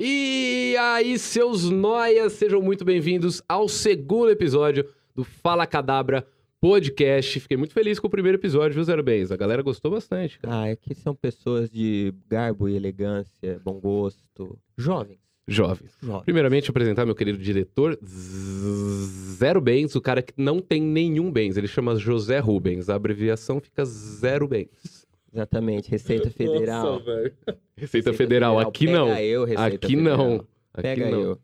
E aí, seus noias, sejam muito bem-vindos ao segundo episódio do Fala Cadabra Podcast. Fiquei muito feliz com o primeiro episódio, viu, Zero Bens? A galera gostou bastante. Cara. Ah, é que são pessoas de garbo e elegância, bom gosto, jovens. Jovens. Jovens. Primeiramente, apresentar meu querido diretor, Zero Bens, o cara que não tem nenhum bens. Ele chama José Rubens. A abreviação fica Zero Bens. Exatamente, Receita Federal. Nossa, velho. Receita Federal, aqui Pega não. eu, Receita Aqui não. Federal. Aqui Pega não. eu.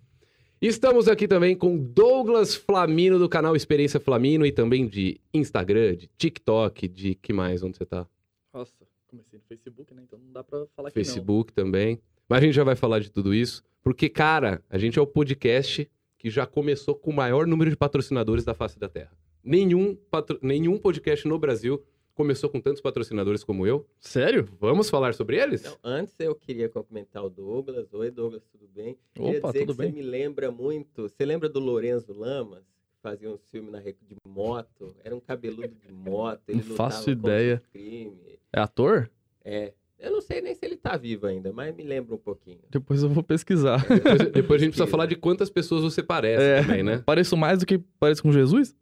Estamos aqui também com Douglas Flamino, do canal Experiência Flamino, e também de Instagram, de TikTok, de que mais? Onde você tá? Nossa, comecei no Facebook, né? Então não dá pra falar que Facebook também. Mas a gente já vai falar de tudo isso, porque, cara, a gente é o podcast que já começou com o maior número de patrocinadores da face da Terra. Nenhum, patro- Nenhum podcast no Brasil começou com tantos patrocinadores como eu. não. Sério? Vamos falar sobre eles? Então, antes eu queria cumprimentar o Douglas. Oi, Douglas, tudo bem? queria Opa, dizer tudo que bem? você me lembra muito. Você lembra do Lorenzo Lamas? Que fazia um filme na Record de moto. Era um cabeludo de moto. Ele Não faço ideia. o crime. É ator? É. Eu não sei nem se ele tá vivo ainda, mas me lembra um pouquinho. Depois eu vou pesquisar. Depois, depois a gente precisa falar de quantas pessoas você parece É. também, né? Pareço mais do que parece com Jesus?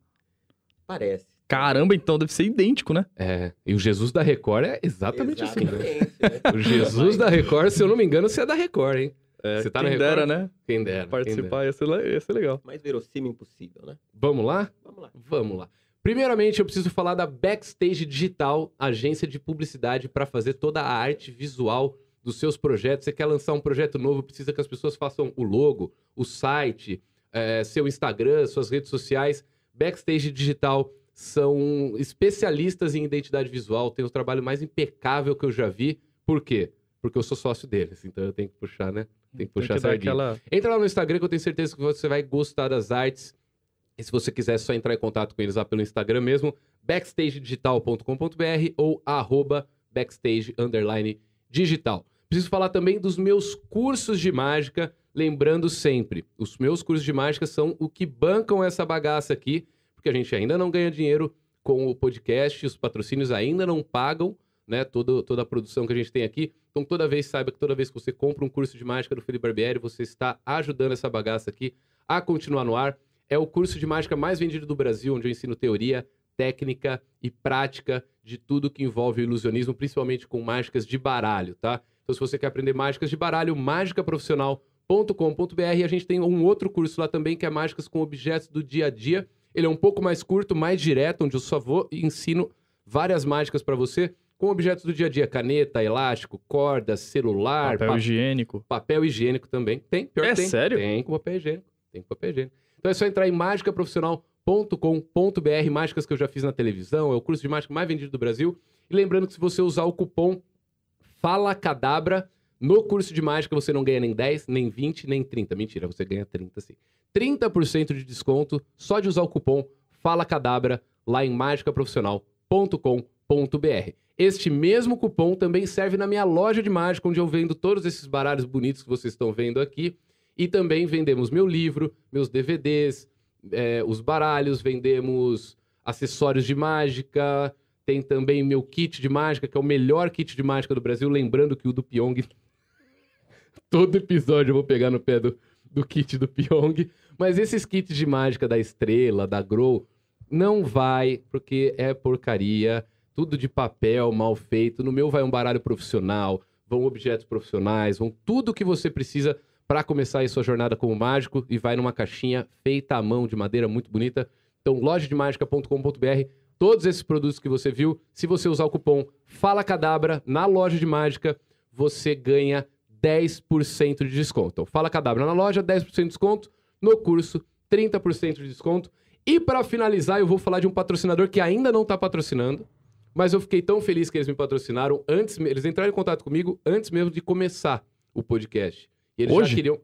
Parece. Caramba, então deve ser idêntico, né? É. E o Jesus da Record é exatamente assim. né? Exatamente, né? O Jesus da Record, se eu não me engano, você é da Record, hein? Você tá na Quem Record? dera, né? Quem dera. quem dera. Participar ia ser, ia ser legal. Mais verossímil impossível, né? Vamos lá? Vamos lá. Vamos lá. Primeiramente, eu preciso falar da Backstage Digital, agência de publicidade para fazer toda a arte visual dos seus projetos. Você quer lançar um projeto novo, precisa que as pessoas façam o logo, o site, eh, seu Instagram, suas redes sociais. Backstage Digital são especialistas em identidade visual, tem o trabalho mais impecável que eu já vi. Por quê? Porque eu sou sócio deles, então eu tenho que puxar, né? Tem que puxar Tem que dar sardinha. aquela... Entra lá no Instagram que eu tenho certeza que você vai gostar das artes. E se você quiser, é só entrar em contato com eles lá pelo Instagram mesmo, backstagedigital.com.br ou arroba backstage underline digital. Preciso falar também dos meus cursos de mágica, lembrando sempre, os meus cursos de mágica são o que bancam essa bagaça aqui, porque a gente ainda não ganha dinheiro com o podcast, os patrocínios ainda não pagam, né, toda, toda a produção que a gente tem aqui. Então, toda vez, saiba que toda vez que você compra um curso de mágica do Felipe Barbieri, você está ajudando essa bagaça aqui a continuar no ar. É o curso de mágica mais vendido do Brasil, onde eu ensino teoria, técnica e prática de tudo que envolve o ilusionismo, principalmente com mágicas de baralho, tá? Então, se você quer aprender mágicas de baralho, mágicaprofissional.com.br. A gente tem um outro curso lá também, que é mágicas com objetos do dia a dia. Ele é um pouco mais curto, mais direto, onde eu só vou e ensino várias mágicas para você com objetos do dia a dia, caneta, elástico, corda, celular, Papel pa- higiênico. papel higiênico também. Tem, pior É tem. sério? Tem com papel higiênico. Tem com papel higiênico. Então é só entrar em mágicaprofissional.com.br, mágicas que eu já fiz na televisão, é o curso de mágica mais vendido do Brasil. E lembrando que se você usar o cupom Fala Cadabra no curso de mágica, você não ganha nem 10, nem 20, nem 30. Mentira, você ganha 30 sim. 30% de desconto só de usar o cupom Fala Cadabra lá em mágicaprofissional.com.br. Este mesmo cupom também serve na minha loja de mágica, onde eu vendo todos esses baralhos bonitos que vocês estão vendo aqui. E também vendemos meu livro, meus DVDs, é, os baralhos, vendemos acessórios de mágica. Tem também meu kit de mágica, que é o melhor kit de mágica do Brasil. Lembrando que o do Pyong. Todo episódio eu vou pegar no pé do, do kit do Pyong. Mas esses kits de mágica da Estrela, da Grow, não vai, porque é porcaria. Tudo de papel, mal feito. No meu vai um baralho profissional, vão objetos profissionais, vão tudo que você precisa para começar aí sua jornada como mágico e vai numa caixinha feita à mão de madeira muito bonita. Então, lojademagica.com.br, todos esses produtos que você viu, se você usar o cupom Fala Cadabra na loja de mágica, você ganha 10% de desconto. Então, Fala Cadabra na loja, 10% de desconto, no curso, 30% de desconto. E para finalizar, eu vou falar de um patrocinador que ainda não está patrocinando, mas eu fiquei tão feliz que eles me patrocinaram antes, eles entraram em contato comigo antes mesmo de começar o podcast. E eles Hoje? já queriam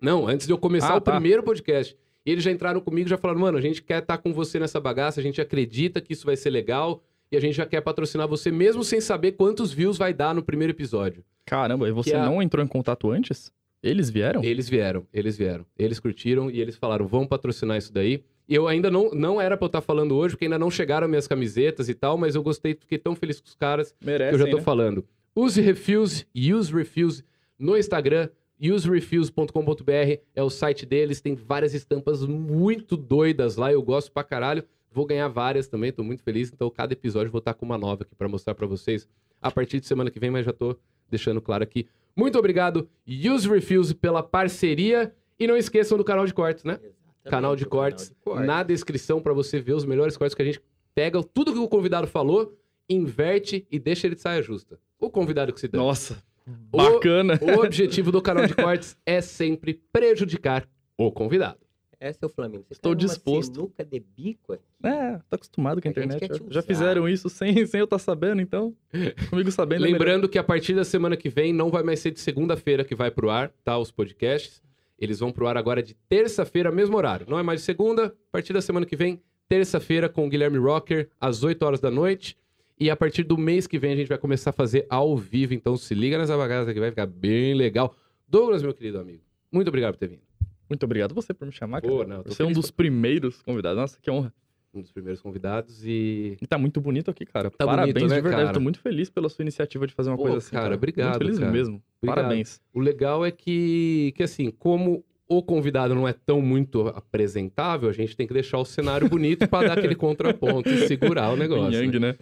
Não, antes de eu começar Ah, o tá. primeiro podcast. E eles já entraram comigo e já falaram: "Mano, a gente quer estar com você nessa bagaça, a gente acredita que isso vai ser legal e a gente já quer patrocinar você mesmo sem saber quantos views vai dar no primeiro episódio". Caramba, e você é não entrou em contato antes? Eles vieram? Eles vieram, eles vieram. Eles curtiram e eles falaram: vamos patrocinar isso daí. E eu ainda não, não era pra eu estar falando hoje, porque ainda não chegaram minhas camisetas e tal, mas eu gostei, fiquei tão feliz com os caras que eu Merecem, já tô né? falando. Use Refuse, Use Refuse no Instagram. userefuse.com.br é o site deles, tem várias estampas muito doidas lá, eu gosto pra caralho. Vou ganhar várias também, tô muito feliz. Então, cada episódio eu vou estar com uma nova aqui pra mostrar pra vocês a partir de semana que vem, mas já tô deixando claro aqui. Muito obrigado, Use Refuse, pela parceria. E não esqueçam do canal de cortes, né? Exatamente, Canal de o canal cortes, de cortes. na descrição pra você ver os melhores cortes que a gente pega, tudo que o convidado falou, inverte e deixa ele de saia justa. O convidado que se dá. Nossa, O- bacana. O objetivo do canal de cortes é sempre prejudicar o convidado. É o Flamengo. Você Estou numa disposto. sinuca de bico aqui. É, tá acostumado com a internet. Já- Já fizeram isso sem, sem eu estar sabendo, então. Comigo sabendo é. Lembrando que a partir da semana que vem não vai mais ser de segunda-feira que vai pro ar, tá? Os podcasts. Eles vão pro ar agora de terça-feira, mesmo horário. Não é mais de segunda, a partir da semana que vem, terça-feira, com o Guilherme Rocker, às 8 horas da noite. E a partir do mês que vem a gente vai começar a fazer ao vivo. Então se liga nessa bagaça que vai ficar bem legal. Douglas, meu querido amigo, muito obrigado por ter vindo. Muito obrigado você por me chamar, Pô, cara. não, você é um dos primeiros convidados. Nossa, que honra. Um dos primeiros convidados e. E tá muito bonito aqui, cara. Tá Parabéns, bonito, né, de verdade. cara? Tô muito feliz pela sua iniciativa de fazer uma Pô, coisa assim. cara, obrigado, Muito feliz cara. mesmo. Obrigado. Parabéns. O legal é que, que, assim, como o convidado não é tão muito apresentável, a gente tem que deixar o cenário bonito pra dar aquele contraponto e segurar o negócio. Yin Yang, né? né?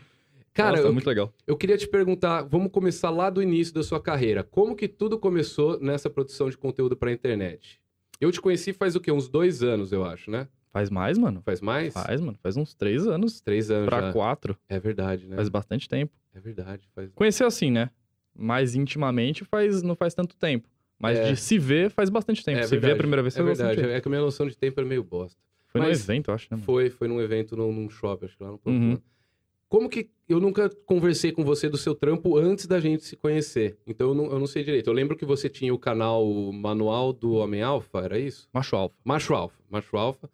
Cara, Nossa, eu, muito legal. eu queria te perguntar, vamos começar lá do início da sua carreira. Como que tudo começou nessa produção de conteúdo pra internet? Eu te conheci faz o quê? Uns dois anos, eu acho, né? Faz mais, mano. Faz mais? Faz, mano. Faz uns três anos Três anos pra já. quatro. É verdade, né? Faz bastante tempo. É verdade. Faz... Conhecer assim, né? Mais intimamente faz, não faz tanto tempo. Mas É. de se ver faz bastante tempo. É se ver verdade. a primeira vez É faz verdade. bastante tempo. É que a minha noção de tempo é meio bosta. Foi Mas- num evento, eu acho, né, mano? Foi, foi num evento num, num shopping, acho que lá no. Uhum. Como que eu nunca conversei com você do seu trampo antes da gente se conhecer? Então eu não, eu não sei direito. Eu lembro que você tinha o canal Manual do Homem Alfa, era isso? Macho alfa. Macho Alfa, Macho Alfa.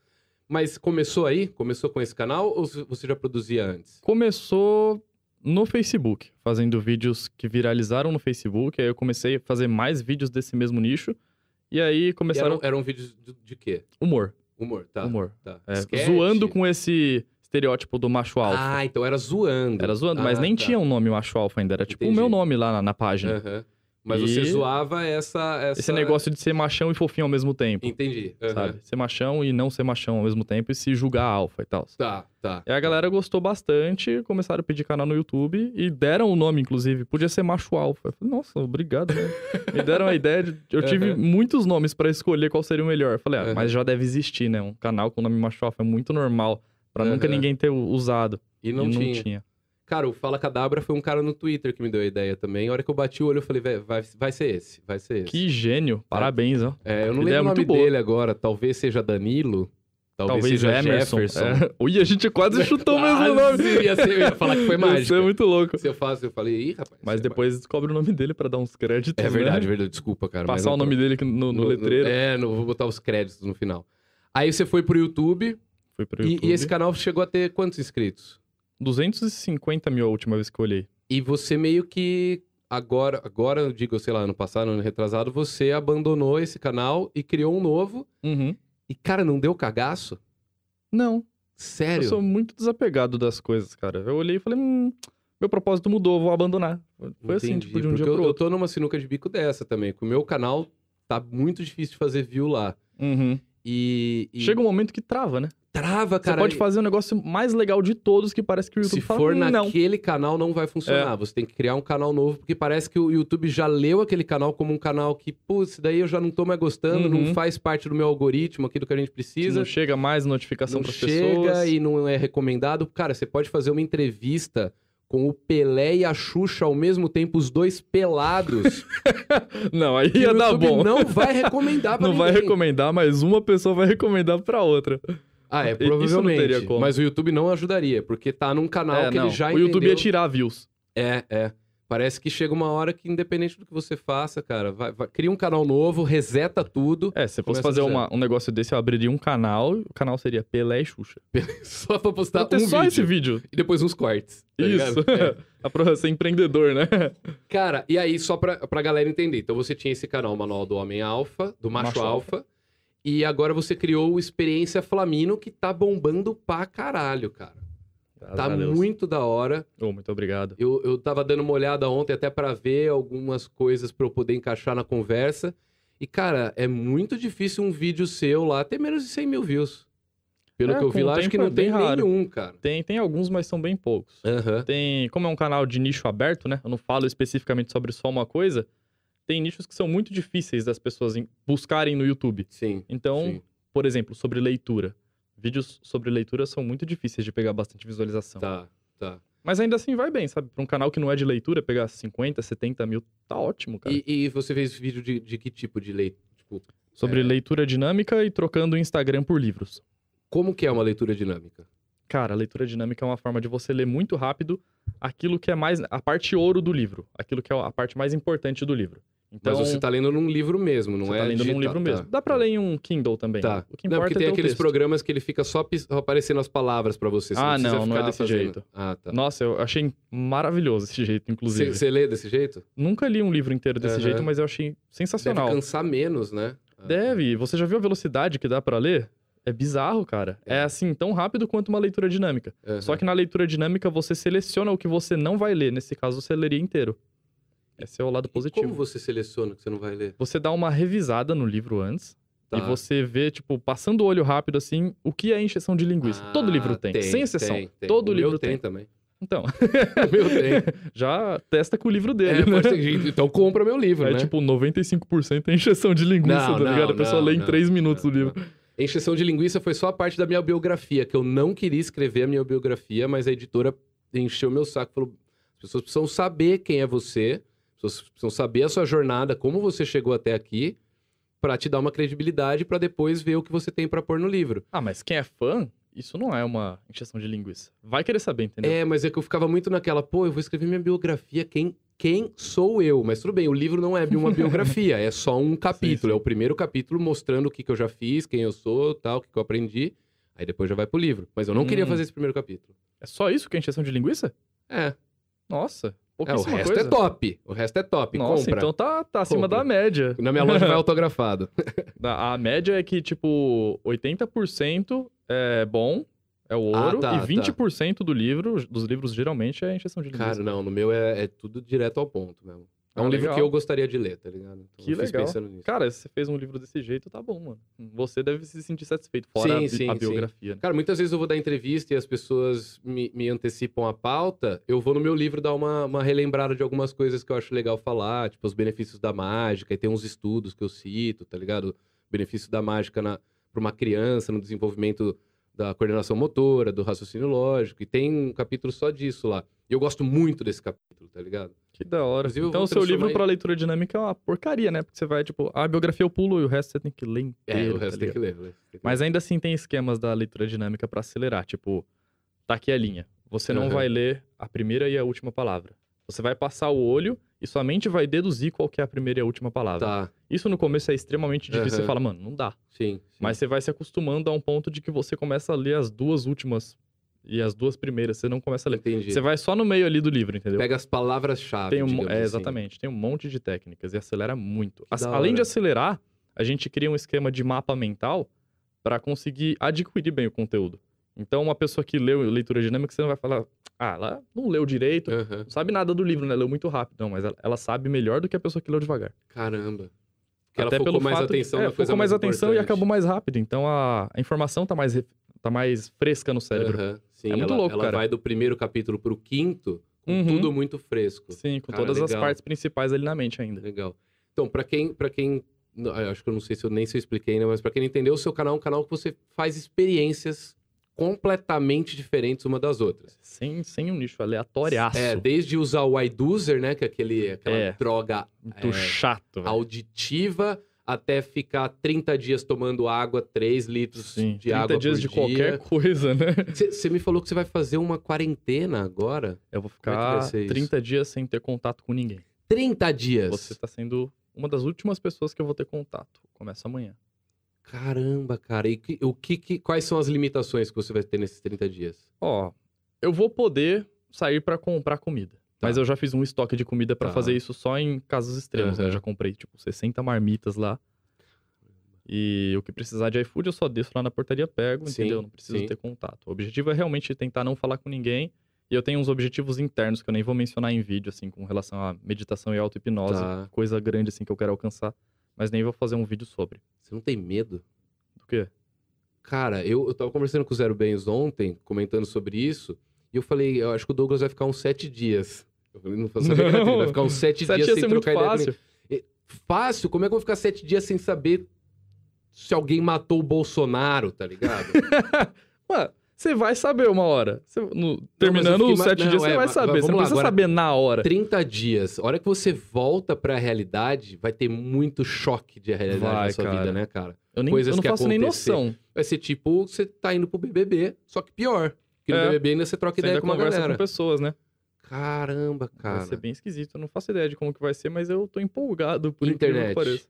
Mas começou aí? Começou com esse canal ou você já produzia antes? Começou no Facebook, fazendo vídeos que viralizaram no Facebook. Aí eu comecei a fazer mais vídeos desse mesmo nicho. E aí E começaram. eram, eram vídeos de, de quê? Humor. Humor, tá? Humor. tá. É, zoando com esse estereótipo do macho alfa. Ah, então era zoando. Era zoando, mas Ah, nem tá. tinha um nome macho alfa ainda. Era tipo Entendi. o meu nome lá na, na página. Aham. Mas E- você zoava essa, essa... Esse negócio de ser machão e fofinho ao mesmo tempo. Entendi. aham. Sabe? Ser machão e não ser machão ao mesmo tempo e se julgar alfa e tal. Tá, tá. E a galera gostou bastante, começaram a pedir canal no YouTube e deram o nome, inclusive. Podia ser macho alfa. Falei, nossa, obrigado, né? Me deram a ideia de. Eu tive Aham. muitos nomes pra escolher qual seria o melhor. Falei, ah, mas já deve existir, né? Um canal com o nome macho alfa é muito normal. Pra nunca Aham. ninguém ter usado. E não, e não tinha. tinha. Cara, o Fala Cadabra foi um cara no Twitter que me deu a ideia também. A hora que eu bati o olho, eu falei, "Vé, vai, vai ser esse, vai ser esse. Que gênio. Parabéns, ó. É, eu não lembro o nome boa. dele agora. Talvez seja Danilo. Talvez, Talvez seja Emerson. Jefferson. É. Ui, a gente quase chutou o mesmo nome. Ia, ser, eu ia falar que foi Isso mágico. é muito louco. Se eu faço, eu falei, ih, rapaz. Mas isso é depois descobre o nome dele pra dar uns créditos. É verdade, né? verdade. Desculpa, cara. Passar o tô- nome dele aqui no, no letreiro. É, não vou botar os créditos no final. Aí você foi pro YouTube, Foi pro e- YouTube. E, esse canal chegou a ter quantos inscritos? 250 mil a última vez que eu olhei. E você meio que agora, agora eu digo, sei lá, ano passado, ano retrasado, você abandonou esse canal e criou um novo. Uhum. E, cara, não deu cagaço? Não, Sério? eu sou muito desapegado das coisas, cara. Eu olhei e falei, hum, meu propósito mudou, vou abandonar. Foi assim, Entendi, tipo, de um dia eu, pro eu outro. tô numa sinuca de bico dessa também. Com o meu canal tá muito difícil de fazer view lá. Uhum. E, e Chega um momento que trava, né? Trava, Você cara. pode e- fazer o negócio mais legal de todos que parece que o YouTube Se fala, for "Hum, não. naquele canal, não vai funcionar. Você tem que criar um canal novo, porque parece que o YouTube já leu aquele canal como um canal que, putz, daí eu já não tô mais gostando, Uhum. não faz parte do meu algoritmo aqui do que a gente precisa. Não chega mais notificação não para chega pessoas. e não é recomendado. Cara, você pode fazer uma entrevista com o Pelé e a Xuxa ao mesmo tempo, os dois pelados. Não, aí ia dar bom. não vai recomendar pra Não vai ninguém. recomendar, mas uma pessoa vai recomendar pra outra. Ah, é, Isso não provavelmente. teria como. Mas o YouTube não ajudaria, porque tá num canal É, que não. ele já o YouTube entendeu- ia tirar views. É, é. Parece que chega uma hora que, independente do que você faça, cara, vai, vai- cria um canal novo, reseta tudo, É, se fosse Começa fazer uma- um negócio desse, eu abriria um canal, o canal seria Pelé e Xuxa. só pra postar um só vídeo esse vídeo. e depois uns cortes. tá Isso. É. A pra ser empreendedor, né? Cara, e aí, só pra, pra galera entender. Então, você tinha esse canal, o Manual do Homem Alfa, do Macho, Macho Alfa. E agora você criou o Experiência Flamino, que tá bombando pra caralho, cara. Graças Tá muito da hora. Ô, muito obrigado. Eu, eu tava dando uma olhada ontem até pra ver algumas coisas pra eu poder encaixar na conversa. E, cara, é muito difícil um vídeo seu lá ter menos de 100 mil views. Pelo É, que eu vi lá, acho que não é tem raro. nenhum, cara. Tem, tem alguns, mas são bem poucos. Aham. Tem, como é um canal de nicho aberto, né? Eu não falo especificamente sobre só uma coisa. Tem nichos que são muito difíceis das pessoas em- buscarem no YouTube. Sim. Então, sim. por exemplo, sobre leitura. Vídeos sobre leitura são muito difíceis de pegar bastante visualização. Tá, tá. Mas ainda assim vai bem, sabe? Pra um canal que não é de leitura, pegar 50, 70 mil, tá ótimo, cara. E, e você fez vídeo de, de que tipo de leitura? Tipo, Sobre é. leitura dinâmica e trocando o Instagram por livros. como que é uma leitura dinâmica? Cara, a leitura dinâmica é uma forma de você ler muito rápido aquilo que é mais. a parte ouro do livro. Aquilo que é a parte mais importante do livro. Então, Mas você tá lendo num livro mesmo, não você é tá lendo num digital, livro tá, mesmo. Dá pra tá. ler em um Kindle também. Tá. O que Não, importa porque é tem o aqueles texto. programas que ele fica só aparecendo as palavras pra você. você Ah, precisa não, não é desse fazendo- jeito. Ah, tá. Nossa, eu achei maravilhoso esse jeito, inclusive. Você lê desse jeito? Nunca li um livro inteiro desse Aham. jeito, mas eu achei Deve sensacional. cansar menos, né? Ah, Deve. Você já viu a velocidade que dá pra ler? É bizarro, cara. É. É. assim, tão rápido quanto uma leitura dinâmica. aham. Só que na leitura dinâmica você seleciona o que você não vai ler. Nesse caso, você leria inteiro. Esse é o lado E positivo. como você seleciona que você não vai ler? Você dá uma revisada no livro antes. Tá. E você vê, tipo, passando o olho rápido assim, o que é encheção de linguiça. Ah, Todo livro tem, sem exceção. tem, tem. Todo O livro meu tem. tem também. Então, O meu tem. já testa com o livro dele, É, né? ter. Então compra meu livro, É né? tipo 95% é encheção de linguiça, Não, tá ligado? não, a pessoa não, lê em não, 3 minutos o livro. Encheção de linguiça foi só a parte da minha biografia, que eu não queria escrever a minha biografia, mas a editora encheu meu saco. Falou: as pessoas precisam saber quem é você, pessoas precisam saber a sua jornada, como você chegou até aqui, pra te dar uma credibilidade pra depois ver o que você tem pra pôr no livro. Ah, mas quem é fã, isso não é uma encheção de linguiça. Vai querer saber, entendeu? É, mas é que eu ficava muito naquela, pô, eu vou escrever minha biografia, quem, quem sou eu? Mas tudo bem, o livro não é uma biografia, é só um capítulo. sim. É o primeiro capítulo mostrando o que, que eu já fiz, quem eu sou, tal, o que, que eu aprendi. Aí depois já vai pro livro. Mas eu não queria Hum. fazer esse primeiro capítulo. É só isso que é encheção de linguiça? É, Nossa, é o resto coisa. é top. O resto é top. Nossa, Compra. então tá, tá acima Compra. da média. Na minha loja vai autografado. A a média é que, tipo, 80% é bom, é o Ah, ouro, tá, e 20% do livro, dos livros geralmente é encheção de linguiça. Cara, não, no meu é, é tudo direto ao ponto mesmo. É um livro legal. que eu gostaria de ler, tá ligado? Então, Que eu legal. pensando nisso. Cara, se você fez um livro desse jeito, tá bom, mano. Você deve se sentir satisfeito, fora a, Sim, bi- sim, a sim. biografia. né? Cara, muitas vezes eu vou dar entrevista e as pessoas me, me antecipam a pauta. Eu vou no meu livro dar uma, uma relembrada de algumas coisas que eu acho legal falar, tipo os benefícios da mágica, e tem uns estudos que eu cito, tá ligado? Benefício da mágica para uma criança no desenvolvimento da coordenação motora, do raciocínio lógico, e tem um capítulo só disso lá. E eu gosto muito desse capítulo, tá ligado? Que da hora. Inclusive, eu Então, vou o seu livro pra leitura dinâmica é uma porcaria, né? Porque você vai, tipo, a biografia eu pulo e o resto você tem que ler inteiro. É, o resto tá tem que ler. tem que Mas ainda assim tem esquemas da leitura dinâmica pra acelerar. Tipo, tá aqui a linha. Você não Aham. vai ler a primeira e a última palavra. Você vai passar o olho e sua mente vai deduzir qual que é a primeira e a última ler. palavra. Tá, Isso no começo é extremamente difícil. Você Aham. fala, mano, não dá. sim. sim. Mas você vai se acostumando a um ponto de que você começa a ler as duas últimas e as duas primeiras. Você não começa a ler. Entendi. Você vai só no meio ali do livro, entendeu? Pega as palavras-chave, Tem um, é, assim. exatamente. Tem um monte de técnicas e acelera muito. As- além de acelerar, a gente cria um esquema de mapa mental para conseguir adquirir bem o conteúdo. Então, uma pessoa que leu leitura dinâmica, você não vai falar, ah, ela não leu direito, Aham. não sabe nada do livro, né? Leu muito rápido. Não, mas ela, ela sabe melhor do que a pessoa que leu devagar. Caramba. Que ela Até focou pelo mais fato atenção é, na coisa focou mais atenção e acabou mais rápido. Então, a, a informação tá mais, tá mais fresca no cérebro. Aham, Sim, É muito ela, louco, ela cara. vai do primeiro capítulo pro quinto, com Uhum. tudo muito fresco. Sim, com Cara, todas as legal. partes principais ali na mente ainda. Legal. Então, pra quem, para quem, acho que eu não sei se eu nem se eu expliquei, né, mas pra quem não entendeu, o seu canal é um canal que você faz experiências completamente diferentes uma das outras. Sem, sem um nicho aleatoriaço. É, desde usar o iDozer, né, que é aquele, aquela É. droga é, chato, auditiva, até ficar 30 dias tomando água, 3 litros Sim, de água dias por de dia. qualquer coisa, né? Você me falou que você vai fazer uma quarentena agora? Eu vou é ficar ser isso? 30 dias sem ter contato com ninguém. 30 dias. Você tá sendo uma das últimas pessoas que eu vou ter contato. Começa amanhã. Caramba, cara. E que- o que, que- quais são as limitações que você vai ter nesses 30 dias? Ó, eu vou poder sair pra comprar comida. Mas eu já fiz um estoque de comida pra Tá. fazer isso só em casos extremos, né? Eu já comprei, tipo, 60 marmitas lá. E o que precisar de iFood, eu só desço lá na portaria, pego, Sim, entendeu? Não preciso sim. ter contato. O objetivo é realmente tentar não falar com ninguém. E eu tenho uns objetivos internos que eu nem vou mencionar em vídeo, assim, com relação à meditação e auto-hipnose. Tá. Coisa grande, assim, que eu quero alcançar. mas nem vou fazer um vídeo sobre. Você não tem medo? Do quê? Cara, eu, eu tava conversando com o Zero Bens ontem, comentando sobre isso, e eu falei, eu acho que o Douglas vai ficar uns sete dias. Não faço vai ficar uns sete, Sete dias ia sem muito trocar ideia fácil. Fácil? Como é que eu vou ficar sete dias sem saber se alguém matou o Bolsonaro, tá ligado? Ué, você vai saber uma hora. Você- no- terminando os sete não, dias, você é, vai mas- saber. Você não lá, precisa agora- saber na hora. 30 dias. A hora que você volta pra realidade, vai ter muito choque de realidade Vai, na sua cara. vida, né, cara? Eu, nem, coisas eu não que faço nem acontecer. noção. Vai ser tipo, você tá indo pro BBB, só que pior. Porque no É. BBB ainda você troca Você ideia com uma conversa galera. com pessoas, né? Caramba, cara. Vai ser bem esquisito. Eu não faço ideia de como que vai ser, mas eu tô empolgado por incrível Internet. que pareça.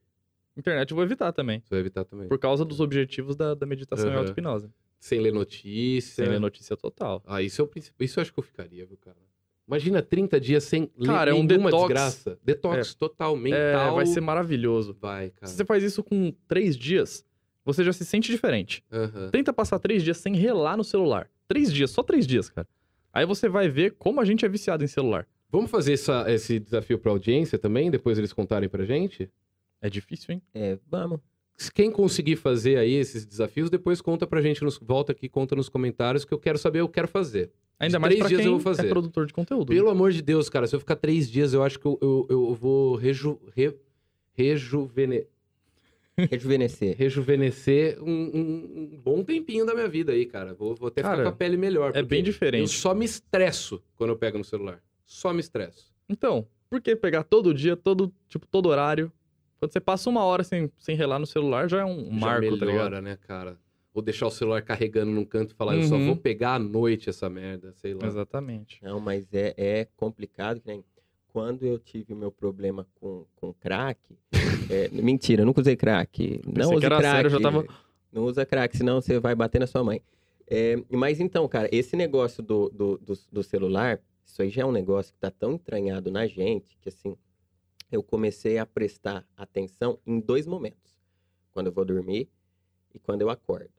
Internet eu vou evitar também. Você vai evitar também. Por causa dos objetivos da, da meditação e Aham. auto-hipnose. Sem ler notícia. Sem ler notícia total. Ah, isso é o principal. Isso eu acho que eu ficaria, viu, cara? Imagina 30 dias sem Cara, é ler um nenhuma detox. desgraça. Detox total, É, mental. vai ser maravilhoso. Vai, cara. Se você faz isso com três dias, você já se sente diferente. Aham. Tenta passar três dias sem relar no celular. Três dias, só três dias, cara. Aí você vai ver como a gente é viciado em celular. Vamos fazer essa- esse desafio pra audiência também, depois eles contarem pra gente? É difícil, hein? É, vamos. Quem conseguir fazer aí esses desafios, depois conta pra gente, nos, volta aqui, conta nos comentários, que eu quero saber, eu quero fazer. Ainda mais três pra dias quem eu vou fazer. é produtor de conteúdo. Pelo amor de Deus, cara, se eu ficar três dias, eu acho que eu, eu, eu vou reju, re, rejuvene, Rejuvenescer. rejuvenescer um, um- um bom tempinho da minha vida aí, cara. Vou, vou até Cara, ficar com a pele melhor. É bem Eu diferente. só me estresso quando eu pego no celular. Só me estresso. Então, por que pegar todo dia, todo, tipo, todo horário? Quando você passa uma hora sem, sem relar no celular, já é um Já marco, tá ligado? melhora, né, cara? Ou deixar o celular carregando num canto e falar, eu só Uhum. vou pegar à noite essa merda, sei lá. Exatamente. Não, mas é, é complicado, que nem quando eu tive o meu problema com, com crack. é, mentira, eu nunca usei crack. Não era crack. sério, eu já tava- Não usa crack, senão você vai bater na sua mãe. É, mas então, cara, esse negócio do, do, do, do celular, isso aí já é um negócio que tá tão entranhado na gente que assim, eu comecei a prestar atenção em dois momentos. Quando eu vou dormir e quando eu acordo.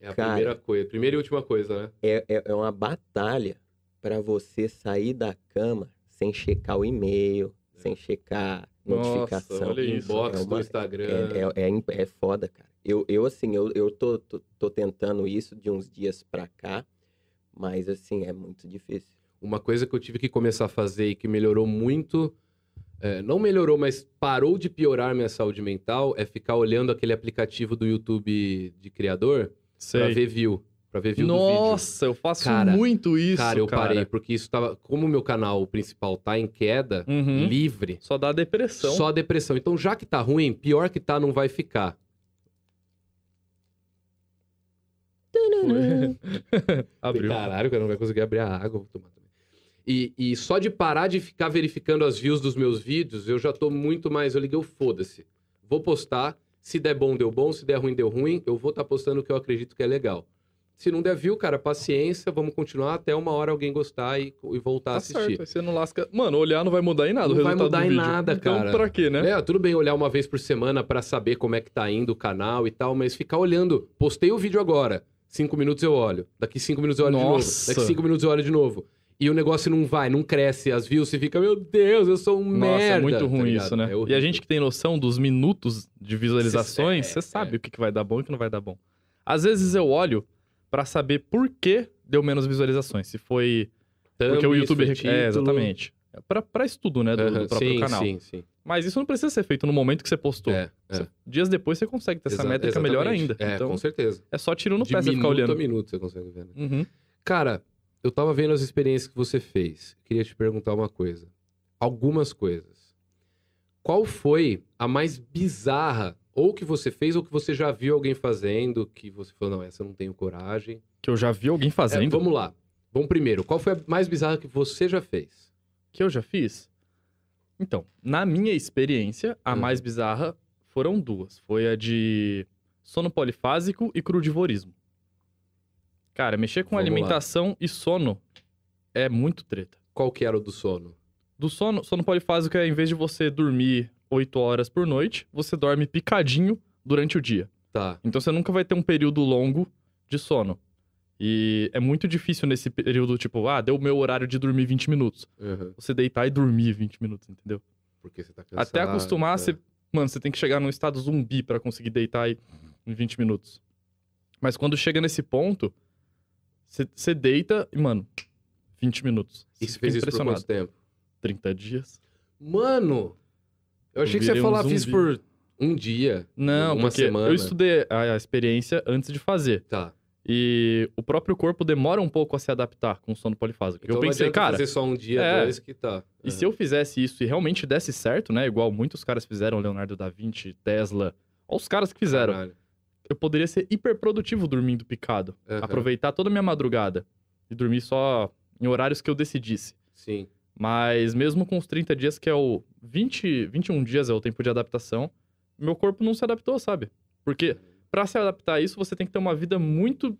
É a Cara. primeira coisa, primeira e última coisa, né? é, é, é uma batalha para você sair da cama sem checar o e-mail, sem checar Nossa, notificação. olha isso. Inbox É do uma- Instagram. É, é, é, é foda, cara. Eu, eu assim, eu, eu tô, tô, tô tentando isso de uns dias pra cá, mas assim, é muito difícil. Uma coisa que eu tive que começar a fazer e que melhorou muito, é, não melhorou, mas parou de piorar minha saúde mental, é ficar olhando aquele aplicativo do YouTube de criador pra ver view. Pra ver view. Nossa, eu faço Cara, muito isso, Cara, eu cara. parei, porque isso tava. Como o meu canal principal tá em queda, Uhum. livre, Só dá depressão. só depressão. Então, já que tá ruim, pior que tá, não vai ficar. Abriu. Caralho, cara, não vai conseguir abrir a água. Vou tomar também. E, e só de parar de ficar verificando as views dos meus vídeos, eu já tô muito mais. Eu liguei o foda-se. Vou postar. Se der bom, deu bom. Se der ruim, deu ruim. Eu vou estar postando o que eu acredito que é legal. Se não der view, cara, paciência. Vamos continuar até uma hora alguém gostar e, e voltar a Tá assistir. certo, aí você não lasca. Mano, olhar não vai mudar em nada Não o vai resultado mudar do em vídeo. nada, então, cara. pra quê, né? É, tudo bem olhar uma vez por semana pra saber como é que tá indo o canal e tal, mas ficar olhando, postei o vídeo agora, cinco minutos eu olho, daqui cinco minutos eu olho de novo, Nossa. daqui cinco minutos eu olho de novo. E o negócio não vai, não cresce, as views, você fica, meu Deus, eu sou um Nossa, merda. é muito tá ruim ligado? isso, né? É e a gente que tem noção dos minutos de visualizações, Cê- você é, sabe é. o que, que vai dar bom e o que não vai dar bom. Às vezes eu olho pra saber por que deu menos visualizações. Se foi Thumb, porque o YouTube... É, exatamente. Pra, pra estudo, né, do, do Aham, próprio sim, canal. Sim, sim. Mas isso não precisa ser feito no momento que você postou. É, é. Dias depois você consegue ter essa Exa- métrica melhor exatamente. ainda. É, então, com certeza. é só tiro no De pé você ficar minuto olhando. a minuto você consegue ver. né? Uhum. Cara, eu tava vendo as experiências que você fez. Queria te perguntar uma coisa. Algumas coisas. Qual foi a mais bizarra, ou que você fez, ou que você já viu alguém fazendo, que você falou, não, essa eu não tenho coragem. Que eu já vi alguém É, fazendo. vamos lá. Vamos primeiro. Qual foi a mais bizarra que você já fez? que eu já fiz? Então, na minha experiência, a Uhum. mais bizarra foram duas. Foi a de sono polifásico e crudivorismo. Cara, mexer com Vamos lá. alimentação e sono é muito treta. Qual que era o do sono? Do sono, sono polifásico é em vez de você dormir 8 horas por noite, você dorme picadinho durante o dia. Tá. Então você nunca vai ter um período longo de sono. E é muito difícil nesse período, tipo, ah, deu o meu horário de dormir 20 minutos. Uhum. Você deitar e dormir 20 minutos, entendeu? Porque você tá cansado. Até acostumar, tá. você Mano, você tem que chegar num estado zumbi pra conseguir deitar aí em 20 minutos. Mas quando chega nesse ponto, você- você deita e, mano, 20 minutos. E Você fez isso por quanto tempo? 30 dias. Mano, eu achei que você ia um falar, fiz por um dia. Não, uma porque semana. eu estudei a, experiência antes de fazer. Tá. E o próprio corpo demora um pouco a se adaptar com o sono polifásico. Então eu pensei, cara, fazer só um dia, é. dois que tá. e se eu fizesse isso e realmente desse certo, né? Igual muitos caras fizeram, Leonardo da Vinci, Tesla, olha os caras que fizeram. Caralho. Eu poderia ser hiper produtivo dormindo picado. Aham. Aproveitar toda a minha madrugada e dormir só em horários que eu decidisse. Sim. Mas mesmo com os 30 dias, que é o 20, 21 dias é o tempo de adaptação, meu corpo não se adaptou, sabe? Porque pra se adaptar a isso, você tem que ter uma vida muito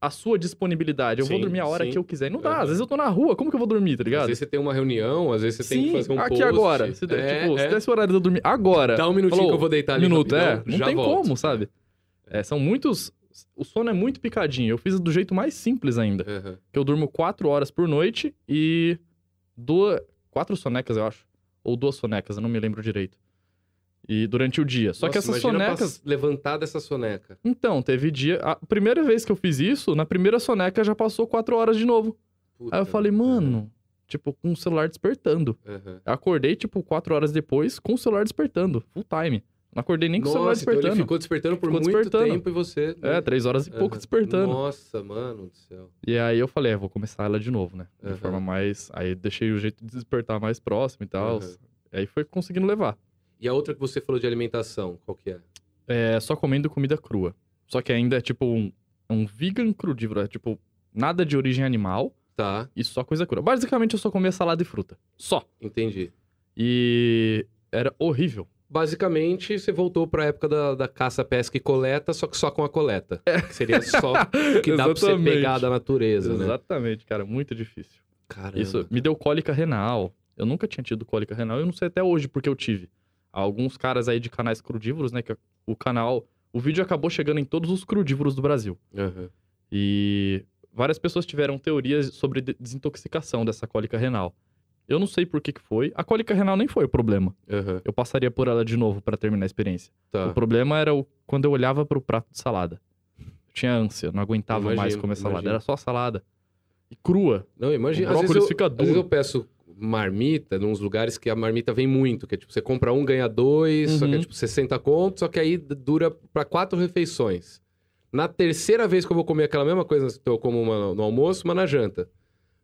à sua disponibilidade. Eu vou Sim, dormir a hora sim. que eu quiser. E Não dá, às vezes eu tô na rua, como que eu vou dormir, tá Às ligado? vezes você tem uma reunião, às vezes você tem que Sim, fazer um aqui post. agora. Se, der- É, tipo, se é. desse o horário de eu dormir agora, Dá um minutinho Falou, que eu vou deitar ali minuto, é, não já tem volto. como, sabe? É, são muitos... O sono é muito picadinho. Eu fiz do jeito mais simples ainda. Aham. que eu durmo quatro horas por noite e duas, quatro sonecas, eu acho. Ou duas sonecas, eu não me lembro direito. E durante o dia. Só que Nossa, essas imagina sonecas. levantar dessa soneca. Então, teve dia. A primeira vez que eu fiz isso, na primeira soneca já passou quatro horas de novo. Puta, Aí eu falei, mano, tipo, com o celular despertando. Eu acordei, tipo, quatro horas depois com o celular despertando. Full time. Não acordei nem com o celular Nossa, então despertando. ele ficou despertando por Ficou muito despertando. tempo e você... É, três horas e pouco Aham. despertando. Nossa, mano do céu. E aí eu falei, é, vou começar ela de novo, né? De Aham. forma mais. Aí deixei o jeito de despertar mais próximo e tal. Aham. Aí foi conseguindo levar. E a outra que você falou de alimentação, qual que é? É só comendo comida crua. Só que ainda é tipo um, um vegan crudívoro. É tipo nada de origem animal Tá, e só coisa crua. Basicamente eu só comia salada e fruta. Só. entendi. E era horrível. Basicamente, você voltou pra época da, da caça, pesca e coleta, só que só com a coleta. Que seria só o que dá pra você É. Exatamente. pegar da natureza, né? Exatamente, cara. Muito difícil. Caramba. Isso me deu cólica renal. Eu nunca tinha tido cólica renal. Eu não sei até hoje porque eu tive. Alguns caras aí de canais crudívoros, né? Que o canal. O vídeo acabou chegando em todos os crudívoros do Brasil. Aham. E várias pessoas tiveram teorias sobre de- desintoxicação dessa cólica renal. Eu não sei por que, que foi. A cólica renal nem foi o problema. Aham. Eu passaria por ela de novo pra terminar a experiência. Tá. O problema era o, quando eu olhava pro prato de salada. Eu tinha ânsia, não aguentava mais Imagino, comer salada. Era só salada. E crua. Não, imagina. O Às vezes, eu, fica às vezes duro. eu peço marmita nos lugares que a marmita vem muito, que é tipo, você compra um, ganha dois, só que é Uhum. tipo 60 contos, só que aí dura pra quatro refeições. Na terceira vez que eu vou comer aquela mesma coisa, eu como uma no almoço, uma na janta.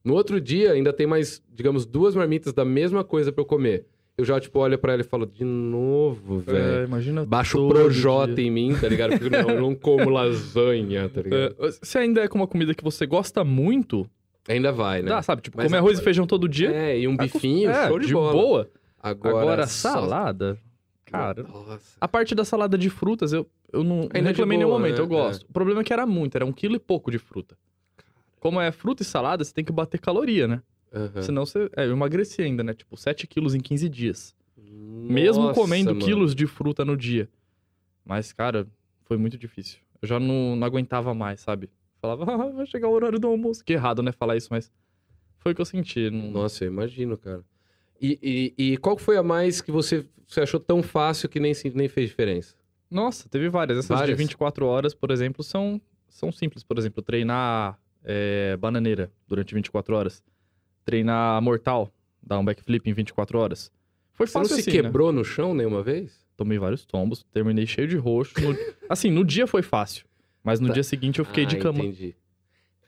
No outro dia, ainda tem mais, digamos, duas marmitas da mesma coisa pra eu comer. Eu já, tipo, olho pra ela e falo, de novo, velho. É, imagina. Baixa o projota dia. em mim, tá ligado? Porque não, eu não como lasanha, tá ligado? É, se ainda é com uma comida que você gosta muito, Ainda vai, né? dá, sabe? Tipo, Mas comer arroz agora- e feijão todo dia. É, e um bifinho, é, show de, de bola. boa. Agora, Agora, salada. Cara, Nossa. a parte da salada de frutas, eu, eu não, Ainda de reclamei em nenhum momento, né? eu gosto. O problema é que era muito, era um quilo e pouco de fruta. Como é fruta e salada, você tem que bater caloria, né? Aham. Senão você. É, eu emagreci ainda, né? Tipo, 7 quilos em 15 dias. Mesmo Nossa, comendo mano. quilos de fruta no dia. Mas, cara, foi muito difícil. Eu já não, não aguentava mais, sabe? Falava, ah, vai chegar o horário do almoço. Que errado, né? Falar isso, mas foi o que eu senti. Não... Nossa, eu imagino, cara. E, e, e qual foi a mais que você, você achou tão fácil que nem, nem fez diferença? Nossa, teve várias. Essas Várias? de 24 horas, por exemplo, são, são simples. Por exemplo, treinar é, bananeira durante 24 horas. Treinar mortal, dar um backflip em 24 horas. Foi Você não fácil se assim, né? quebrou no chão nenhuma vez? Tomei vários tombos, terminei cheio de roxo. No- Assim, no dia foi fácil. Mas no Tá. dia seguinte eu fiquei de Ah, cama. entendi.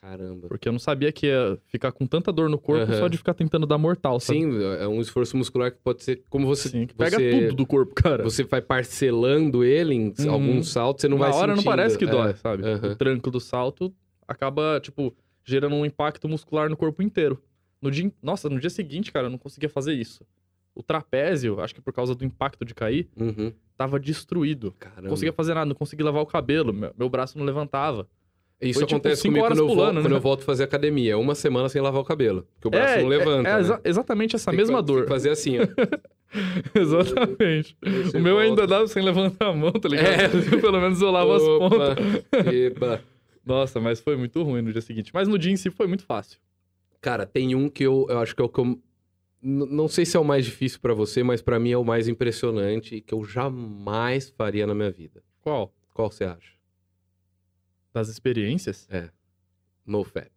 Caramba. Porque eu não sabia que ia ficar com tanta dor no corpo Aham. só de ficar tentando dar mortal, sabe? Sim, é um esforço muscular que pode ser... Como você, Sim, que pega você, tudo do corpo, cara. você vai parcelando ele em Uhum. alguns saltos, você não Na vai hora não sentindo. parece que É. dói, sabe? Aham. O tranco do salto acaba, tipo, gerando um impacto muscular no corpo inteiro. No dia... Nossa, no dia seguinte, cara, eu não conseguia fazer isso. O trapézio, acho que por causa do impacto de cair, Uhum. tava destruído. Caramba. Não conseguia fazer nada, não conseguia lavar o cabelo, meu, meu braço não levantava. Isso Foi, tipo, acontece cinco comigo quando, eu, pulando, volto, quando né? eu volto a fazer academia. Uma semana sem lavar o cabelo. Porque o braço não levanta. É, né? exa- exatamente essa Tem que mesma tem dor. que fazer assim, ó. exatamente. O meu volta. ainda dava sem levantar a mão, tá ligado? É. Pelo menos eu lavo as pontas. Opa, eba. Nossa, mas foi muito ruim no dia seguinte. Mas no dia em si foi muito fácil. Cara, tem um que eu, eu acho que é o que eu n- não sei se é o mais difícil pra você, mas pra mim é o mais impressionante e que eu jamais faria na minha vida. Qual? Qual você acha? Das experiências? No FAP.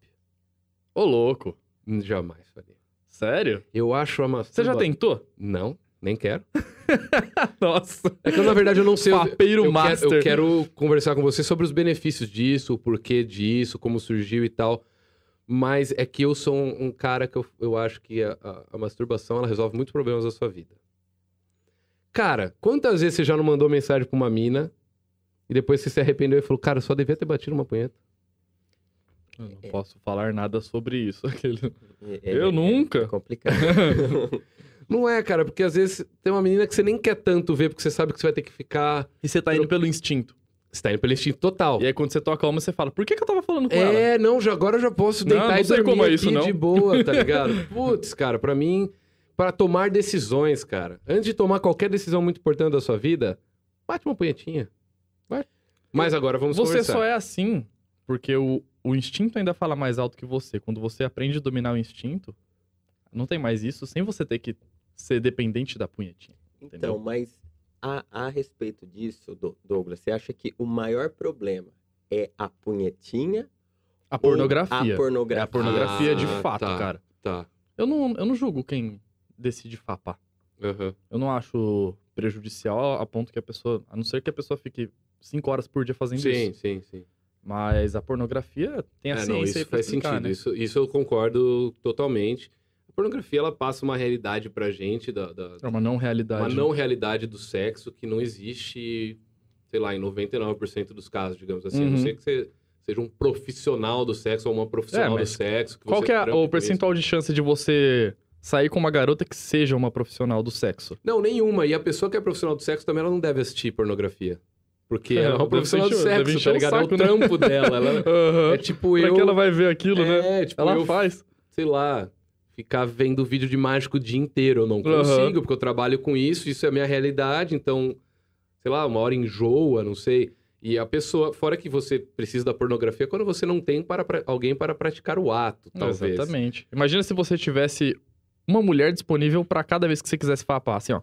Ô, louco. Jamais faria. Sério? Eu acho a Você masturba... já tentou? Não, nem quero. Nossa. É que eu, na verdade, eu não sei. eu- Papeiro eu, master. Quero, eu quero conversar com você sobre os benefícios disso, o porquê disso, como surgiu e tal. Mas é que eu sou um, um cara que eu, eu acho que a, a- a masturbação ela resolve muitos problemas da sua vida. Cara, quantas vezes você já não mandou mensagem pra uma mina e depois você se arrependeu e falou, cara, eu só devia ter batido uma punheta? Eu não posso falar nada sobre isso. Aquele- É- Eu é- nunca. É complicado. Não é, cara, porque às vezes tem uma menina que você nem quer tanto ver, porque você sabe que você vai ter que ficar. E você tá indo pelo instinto. Você tá indo pelo instinto total. E aí quando você toca uma, você fala, por que, que eu tava falando com ela? É, não, já, agora eu já posso Não, deitar não e sei como é aqui isso, não. de boa, tá ligado? Putz, cara, pra mim, para tomar decisões, cara, antes de tomar qualquer decisão muito importante da sua vida, bate uma punhetinha. Vai. Mas agora vamos Você conversar. só é assim porque o, o instinto ainda fala mais alto que você. Quando você aprende a dominar o instinto, não tem mais isso sem você ter que ser dependente da punhetinha. Então, Entendeu? mas a, a respeito disso, Do- Douglas, você acha que o maior problema é a punhetinha A pornografia. a pornografia? É a pornografia de Ah, fato, tá. cara. Tá. Eu não, eu não julgo quem decide fapar. Aham. Eu não acho prejudicial a ponto que a pessoa. A não ser que a pessoa fique cinco horas por dia fazendo Sim, isso. sim, sim. Mas a pornografia tem a É, ciência não, aí isso faz explicar, sentido. né? Isso, isso eu concordo totalmente. Pornografia, ela passa uma realidade pra gente, da, da- É uma não realidade. uma não realidade do sexo que não existe, sei lá, em 99% dos casos, digamos assim. A não Uhum. ser que você seja um profissional do sexo ou uma profissional do mas sexo. Qual que é o percentual de chance de você sair com uma garota que seja uma profissional do sexo? Não, nenhuma. E a pessoa que é profissional do sexo também ela não deve assistir pornografia. Porque É, ela é uma profissional do sexo, tá ligado? É o saco, né? trampo dela. Ela, Aham. é tipo Pra eu... que ela vai ver aquilo, né? É, tipo Ela eu faz. sei lá, ficar vendo vídeo de mágico o dia inteiro. Eu não consigo, porque eu trabalho com isso, isso é a minha realidade, então, sei lá, uma hora enjoa, não sei. E a pessoa, fora que você precisa da pornografia, quando você não tem para, pra- alguém para praticar o ato, talvez. Exatamente. Imagina se você tivesse uma mulher disponível pra cada vez que você quisesse papar, assim, ó.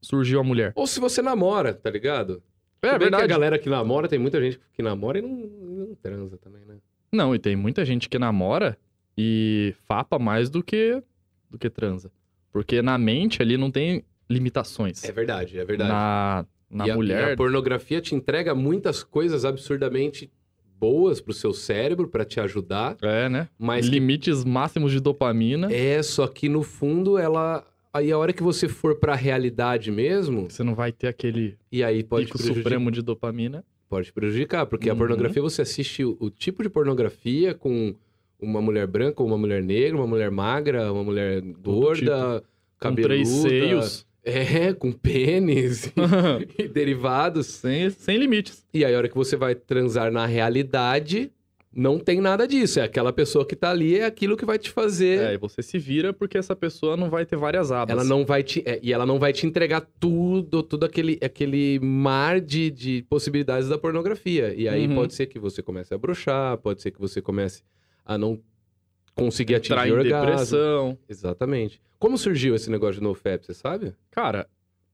Surgiu a mulher. Ou se você namora, tá ligado? É verdade. a galera que namora, tem muita gente que namora e não, não transa também, né? Não, e tem muita gente que namora e fapa mais do que do que transa. Porque na mente ali não tem limitações. É verdade, é verdade. Na, na e a, mulher. e a pornografia te entrega muitas coisas absurdamente boas pro seu cérebro, para te ajudar, É, né? mas que Limites máximos de dopamina. É, só que no fundo ela. Aí a hora que você for pra realidade mesmo, Você não vai ter aquele e aí pode, pico prejudicar, supremo de dopamina. pode prejudicar, porque a Uhum. pornografia você assiste o, o tipo de pornografia com uma mulher branca, uma mulher negra, uma mulher magra, uma mulher gorda, Com cabeluda. três seios. É, com pênis e derivados. sem, sem limites. E aí a hora que você vai transar na realidade, não tem nada disso. É aquela pessoa que tá ali, é aquilo que vai te fazer. É, e você se vira porque essa pessoa não vai ter várias abas. Ela não vai te. é, e ela não vai te entregar tudo, tudo aquele, aquele mar de, de possibilidades da pornografia. E aí Uhum. pode ser que você comece a brochar, pode ser que você comece a não conseguir Entrar atingir em orgasmo. depressão. Exatamente. Como surgiu esse negócio de NoFap, você sabe? Cara,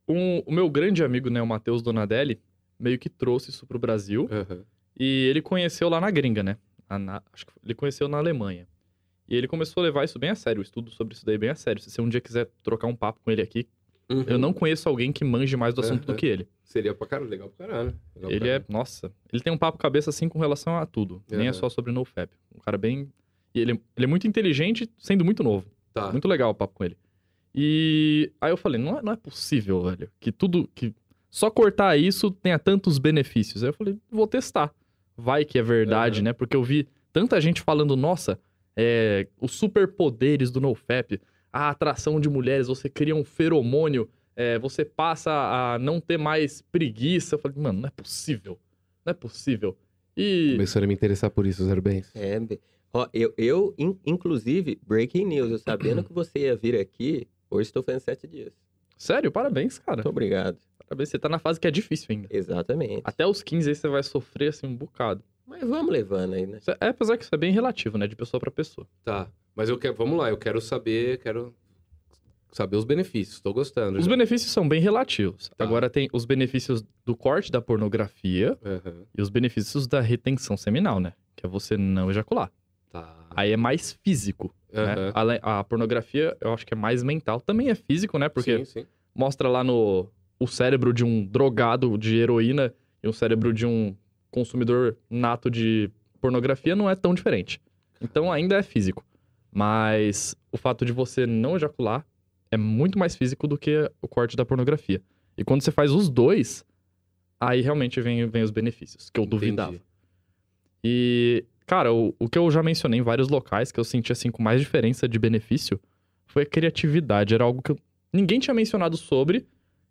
um- o meu grande amigo, né, o Matheus Donadelli, meio que trouxe isso pro Brasil. Aham. E ele conheceu lá na gringa, né? Na- acho que ele conheceu na Alemanha. E ele começou a levar isso bem a sério, o estudo sobre isso daí bem a sério. Se você um dia quiser trocar um papo com ele aqui, Uhum. eu não conheço alguém que manje mais do assunto do Aham. que ele. Seria pra caralho, legal pra caralho. Legal pra Ele é, caralho. nossa, ele tem um papo cabeça assim com relação a tudo. Nem é só sobre NoFap. Um cara bem. E ele, ele é muito inteligente, sendo muito novo. Tá. Muito legal o papo com ele. E aí eu falei, não é, não é possível, velho, que tudo. que Só cortar isso tenha tantos benefícios. Aí eu falei, vou testar. Vai que é verdade, né? Porque eu vi tanta gente falando, nossa, é, os superpoderes do NoFap, a atração de mulheres, você cria um feromônio, é, você passa a não ter mais preguiça. Eu falei, mano, não é possível. Não é possível. E. Começando a me interessar por isso, Zero Bens. É, ó, eu, eu in- inclusive, breaking news, eu sabendo que você ia vir aqui, hoje estou fazendo sete dias. Sério, parabéns, cara. Muito obrigado. Parabéns. Você tá na fase que é difícil ainda. Exatamente. Até os 15 aí você vai sofrer assim um bocado. Mas vamos levando aí, né? Isso é- É, apesar que isso é bem relativo, né? De pessoa pra pessoa. Tá. Mas eu quero. Vamos lá, eu quero saber, quero. saber os benefícios. Tô gostando. Os já. benefícios são bem relativos. Tá. Agora tem os benefícios do corte da pornografia Aham, e os benefícios da retenção seminal, né? Que é você não ejacular. Tá. Aí é mais físico, né? Aham. Ale- A pornografia, eu acho que é mais mental. Também é físico, né? Porque Sim, sim. mostra lá no o cérebro de um drogado de heroína e um cérebro de um consumidor nato de pornografia não é tão diferente. Então ainda é físico. Mas o fato de você não ejacular é muito mais físico do que o corte da pornografia. E quando você faz os dois, aí realmente vem, vem os benefícios, que eu Entendi. duvidava. E, cara, o, o que eu já mencionei em vários locais que eu senti assim com mais diferença de benefício foi a criatividade. Era algo que eu- ninguém tinha mencionado sobre.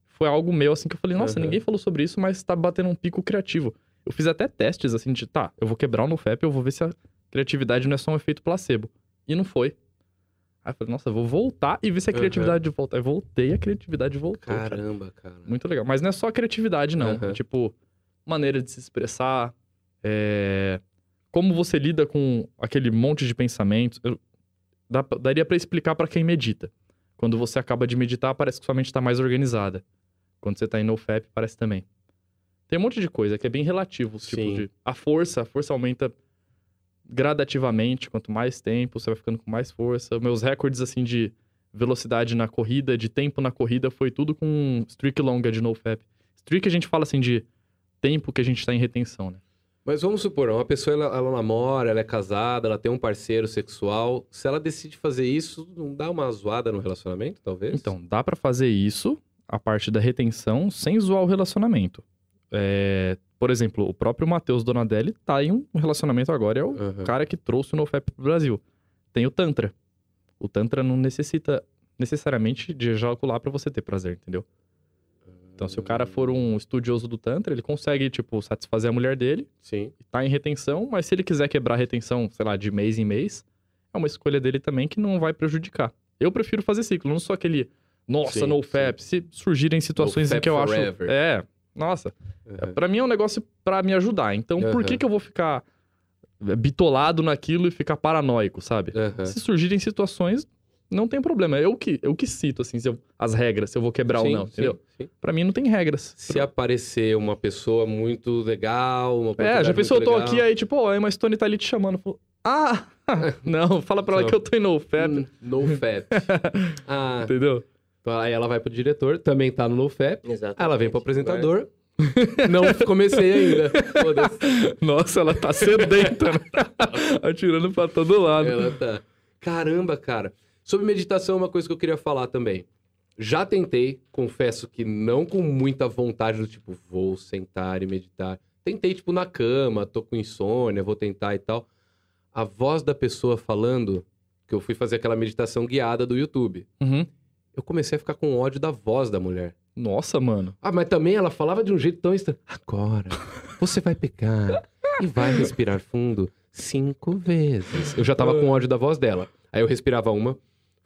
Foi algo meu assim que eu falei, nossa, Aham. ninguém falou sobre isso, mas tá batendo um pico criativo. Eu fiz até testes assim de, tá, eu vou quebrar o NoFap, eu vou ver se a criatividade não é só um efeito placebo. E não foi. Aí eu falei, nossa, eu vou voltar e ver se a criatividade volta. Aí voltei, a criatividade voltou. cara. Caramba, cara. Muito legal. Mas não é só a criatividade, não. Aham. Tipo, maneira de se expressar, é, como você lida com aquele monte de pensamentos. Eu- dá- daria pra explicar pra quem medita. Quando você acaba de meditar, parece que sua mente tá mais organizada. Quando você tá em NoFap, parece também. Tem um monte de coisa que é bem relativo. Tipo, de, a força, a força aumenta gradativamente. Quanto mais tempo, você vai ficando com mais força. Meus recordes, assim, de velocidade na corrida, de tempo na corrida, foi tudo com streak longa de NoFap. Streak a gente fala, assim, de tempo que a gente tá em retenção, né? Mas vamos supor, uma pessoa ela, ela namora, ela é casada, ela tem um parceiro sexual. Se ela decide fazer isso, não dá uma zoada no relacionamento, talvez? Então, dá pra fazer isso, a parte da retenção, sem zoar o relacionamento. É, por exemplo, o próprio Matheus Donadelli tá em um relacionamento agora, é o Aham. cara que trouxe o NoFap pro Brasil. Tem o Tantra. O Tantra não necessita necessariamente de ejacular pra você ter prazer, entendeu? Então, se o cara for um estudioso do Tantra, ele consegue, tipo, satisfazer a mulher dele, Sim. tá em retenção, mas se ele quiser quebrar a retenção, sei lá, de mês em mês, é uma escolha dele também que não vai prejudicar. Eu prefiro fazer ciclo, não sou aquele, nossa, Sim, no FAP. Se surgirem situações em que eu acho. forever. É, nossa, Aham. pra mim é um negócio pra me ajudar. Então, por que que eu vou ficar bitolado naquilo e ficar paranoico, sabe? Aham. Se surgirem situações, não tem problema. Eu que, eu que cito, assim, eu- as regras, se eu vou quebrar Sim, ou não, sim, entendeu? sim. Pra mim não tem regras. Se aparecer uma pessoa muito legal, uma É, já pensou, eu tô legal, aqui aí, tipo, ó, a Emma Stone tá ali te chamando. Ah! não, fala pra ela Não. que eu tô em NoFap, hum, No fap. ah, entendeu? Então aí ela vai pro diretor, também tá no no fap. Exatamente. Ela vem pro apresentador. Não comecei ainda. Nossa, ela tá sedenta, né? Atirando pra todo lado. Ela tá. Caramba, cara. Sobre meditação, uma coisa que eu queria falar também. Já tentei, confesso que não com muita vontade do tipo, vou sentar e meditar. Tentei, tipo, na cama, tô com insônia, vou tentar e tal. A voz da pessoa falando, que eu fui fazer aquela meditação guiada do YouTube. Uhum. Eu comecei a ficar com ódio da voz da mulher. Nossa, mano. Ah, mas também ela falava de um jeito tão estranho. Agora, você vai pegar e vai respirar fundo cinco vezes. Eu já tava com ódio da voz dela. Aí eu respirava uma,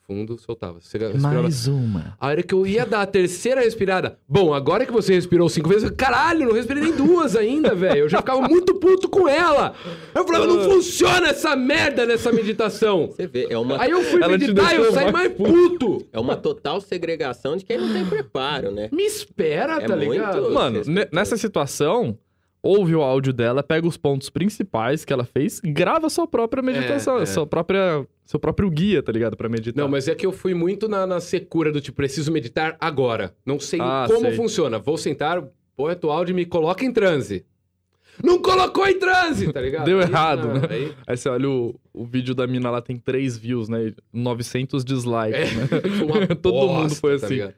fundo, soltava. Você respirava... uma. A hora que eu ia dar a terceira respirada, bom, agora que você respirou cinco vezes, caralho, não respirei nem duas ainda, velho. Eu já ficava muito puto com ela. Eu falava, não funciona essa merda nessa meditação. Você vê, é uma, Aí eu fui Ela meditar e eu saí mais mais puto. é uma total segregação de quem não tem preparo, né? Me espera, É tá ligado? Mano, nessa situação, ouve o áudio dela, pega os pontos principais que ela fez, grava sua própria meditação, é. sua própria, seu próprio guia, tá ligado? Pra meditar. Não, mas é que eu fui muito na, na secura do tipo, preciso meditar agora. Não sei Ah, como sei. funciona. Vou sentar, põe o áudio e me coloca em transe. Não colocou em transe, tá ligado? Deu Aí, errado, não, né? Aí, Aí você olha o, o vídeo da mina lá, tem 3 views, né? e 900 dislikes, é, né? Todo mundo foi tá assim. ligado?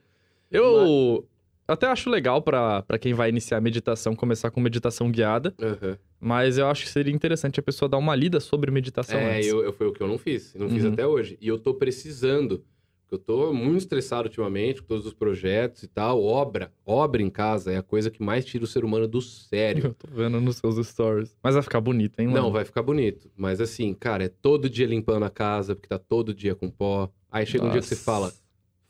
Eu até acho legal pra pra quem vai iniciar a meditação, começar com meditação guiada, Aham. mas eu acho que seria interessante a pessoa dar uma lida sobre meditação É, antes. eu, eu, foi o que eu não fiz. Não fiz Uhum. até hoje. E eu tô precisando. Eu tô muito estressado ultimamente com todos os projetos e tal. Obra. Obra em casa é a coisa que mais tira o ser humano do sério. Eu tô vendo nos seus stories. Mas vai ficar bonito, hein, mano? Não, vai ficar bonito. Mas assim, cara, é todo dia limpando a casa, porque tá todo dia com pó. Aí chega um dia que você Nossa. fala,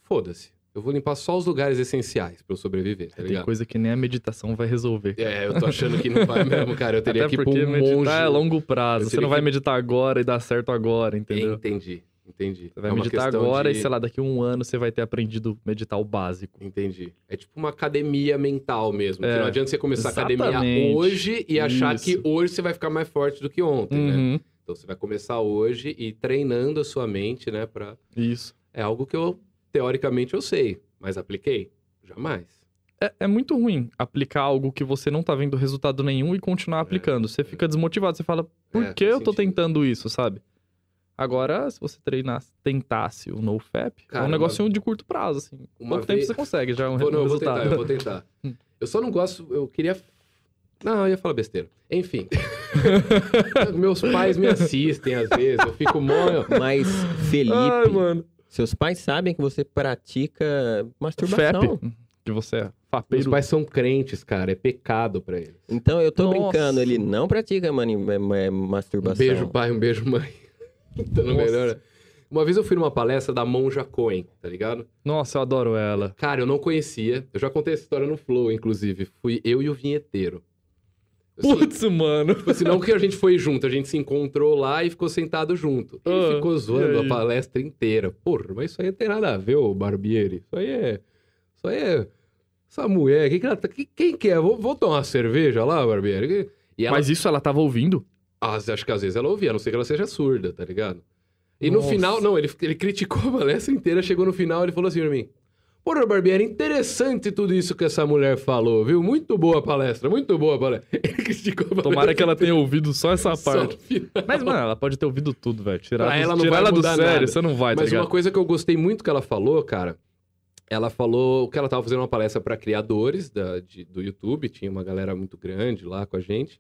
foda-se, eu vou limpar só os lugares essenciais pra eu sobreviver, tá Tem ligado? coisa que nem a meditação vai resolver. É, eu tô achando que não vai mesmo, cara. Eu teria Até que ir pra porque um meditar monge. é longo prazo. Você não vai que- meditar agora e dar certo agora, entendeu? Entendi. Entendi. Você vai É meditar agora de- e, sei lá, daqui a um ano você vai ter aprendido a meditar o básico. Entendi. É tipo uma academia mental mesmo. Que É, não adianta você começar a academia exatamente. hoje e achar que Isso. hoje você vai ficar mais forte do que ontem, né? Uhum, Então você vai começar hoje e treinando a sua mente, né? Pra... Isso. É algo que eu, teoricamente, eu sei, mas apliquei? Jamais. É, é muito ruim aplicar algo que você não tá vendo resultado nenhum e continuar aplicando. Você fica desmotivado, você fala, por É, que eu tô sentido. tentando isso, sabe? Agora, se você treinasse, tentasse o NoFap, é Cara, um negocinho de curto prazo, assim. uma Pouco tempo vez- você consegue já um, Vou, não, um eu vou resultado. tentar, eu vou tentar. Hum. Eu só não gosto, eu queria... Não, eu ia falar besteira. Enfim. Meus pais me assistem às vezes, eu fico mó... Mas, Felipe, Ai, mano. Seus pais sabem que você pratica masturbação. FAP, que você é fapeiro. pais são crentes, cara, é pecado pra eles. Então eu tô Nossa. brincando, ele não pratica mani- é, é, Um masturbação. beijo, pai, um beijo, mãe. tá no melhor. Uma vez eu fui numa palestra da Monja Cohen, tá ligado? Nossa, eu adoro ela. Cara, eu não conhecia. Eu já contei essa história no Flow, inclusive. Fui eu e o vinheteiro. Assim, Putz, mano. tipo assim, não que a gente foi junto, a gente se encontrou lá e ficou sentado junto. Ele Ah, ficou zoando a palestra inteira. Porra, mas isso aí não tem nada a ver, ô Barbieri. Isso aí é. Isso aí é. Essa mulher, quem que ela tá. Quem, que é? Vou, vou tomar uma cerveja lá, Barbieri? E ela Mas isso ela tava ouvindo? Às- acho que às vezes ela ouvia, a não ser que ela seja surda, tá ligado? E no Nossa. final, não, ele, ele criticou a palestra inteira, chegou no final ele falou assim pra mim: Porra, Barbieri, interessante tudo isso que essa mulher falou, viu? Muito boa a palestra, muito boa a palestra. A. Tomara que ela tenha ouvido só essa só parte. final. Mas, mano, ela pode ter ouvido tudo, velho. Tirar, Pra ela não tirar vai ela do sério, nada. você não vai, tá Mas ligado? uma coisa que eu gostei muito que ela falou, cara, ela falou que ela tava fazendo uma palestra pra criadores da, de- do YouTube, tinha uma galera muito grande lá com a gente.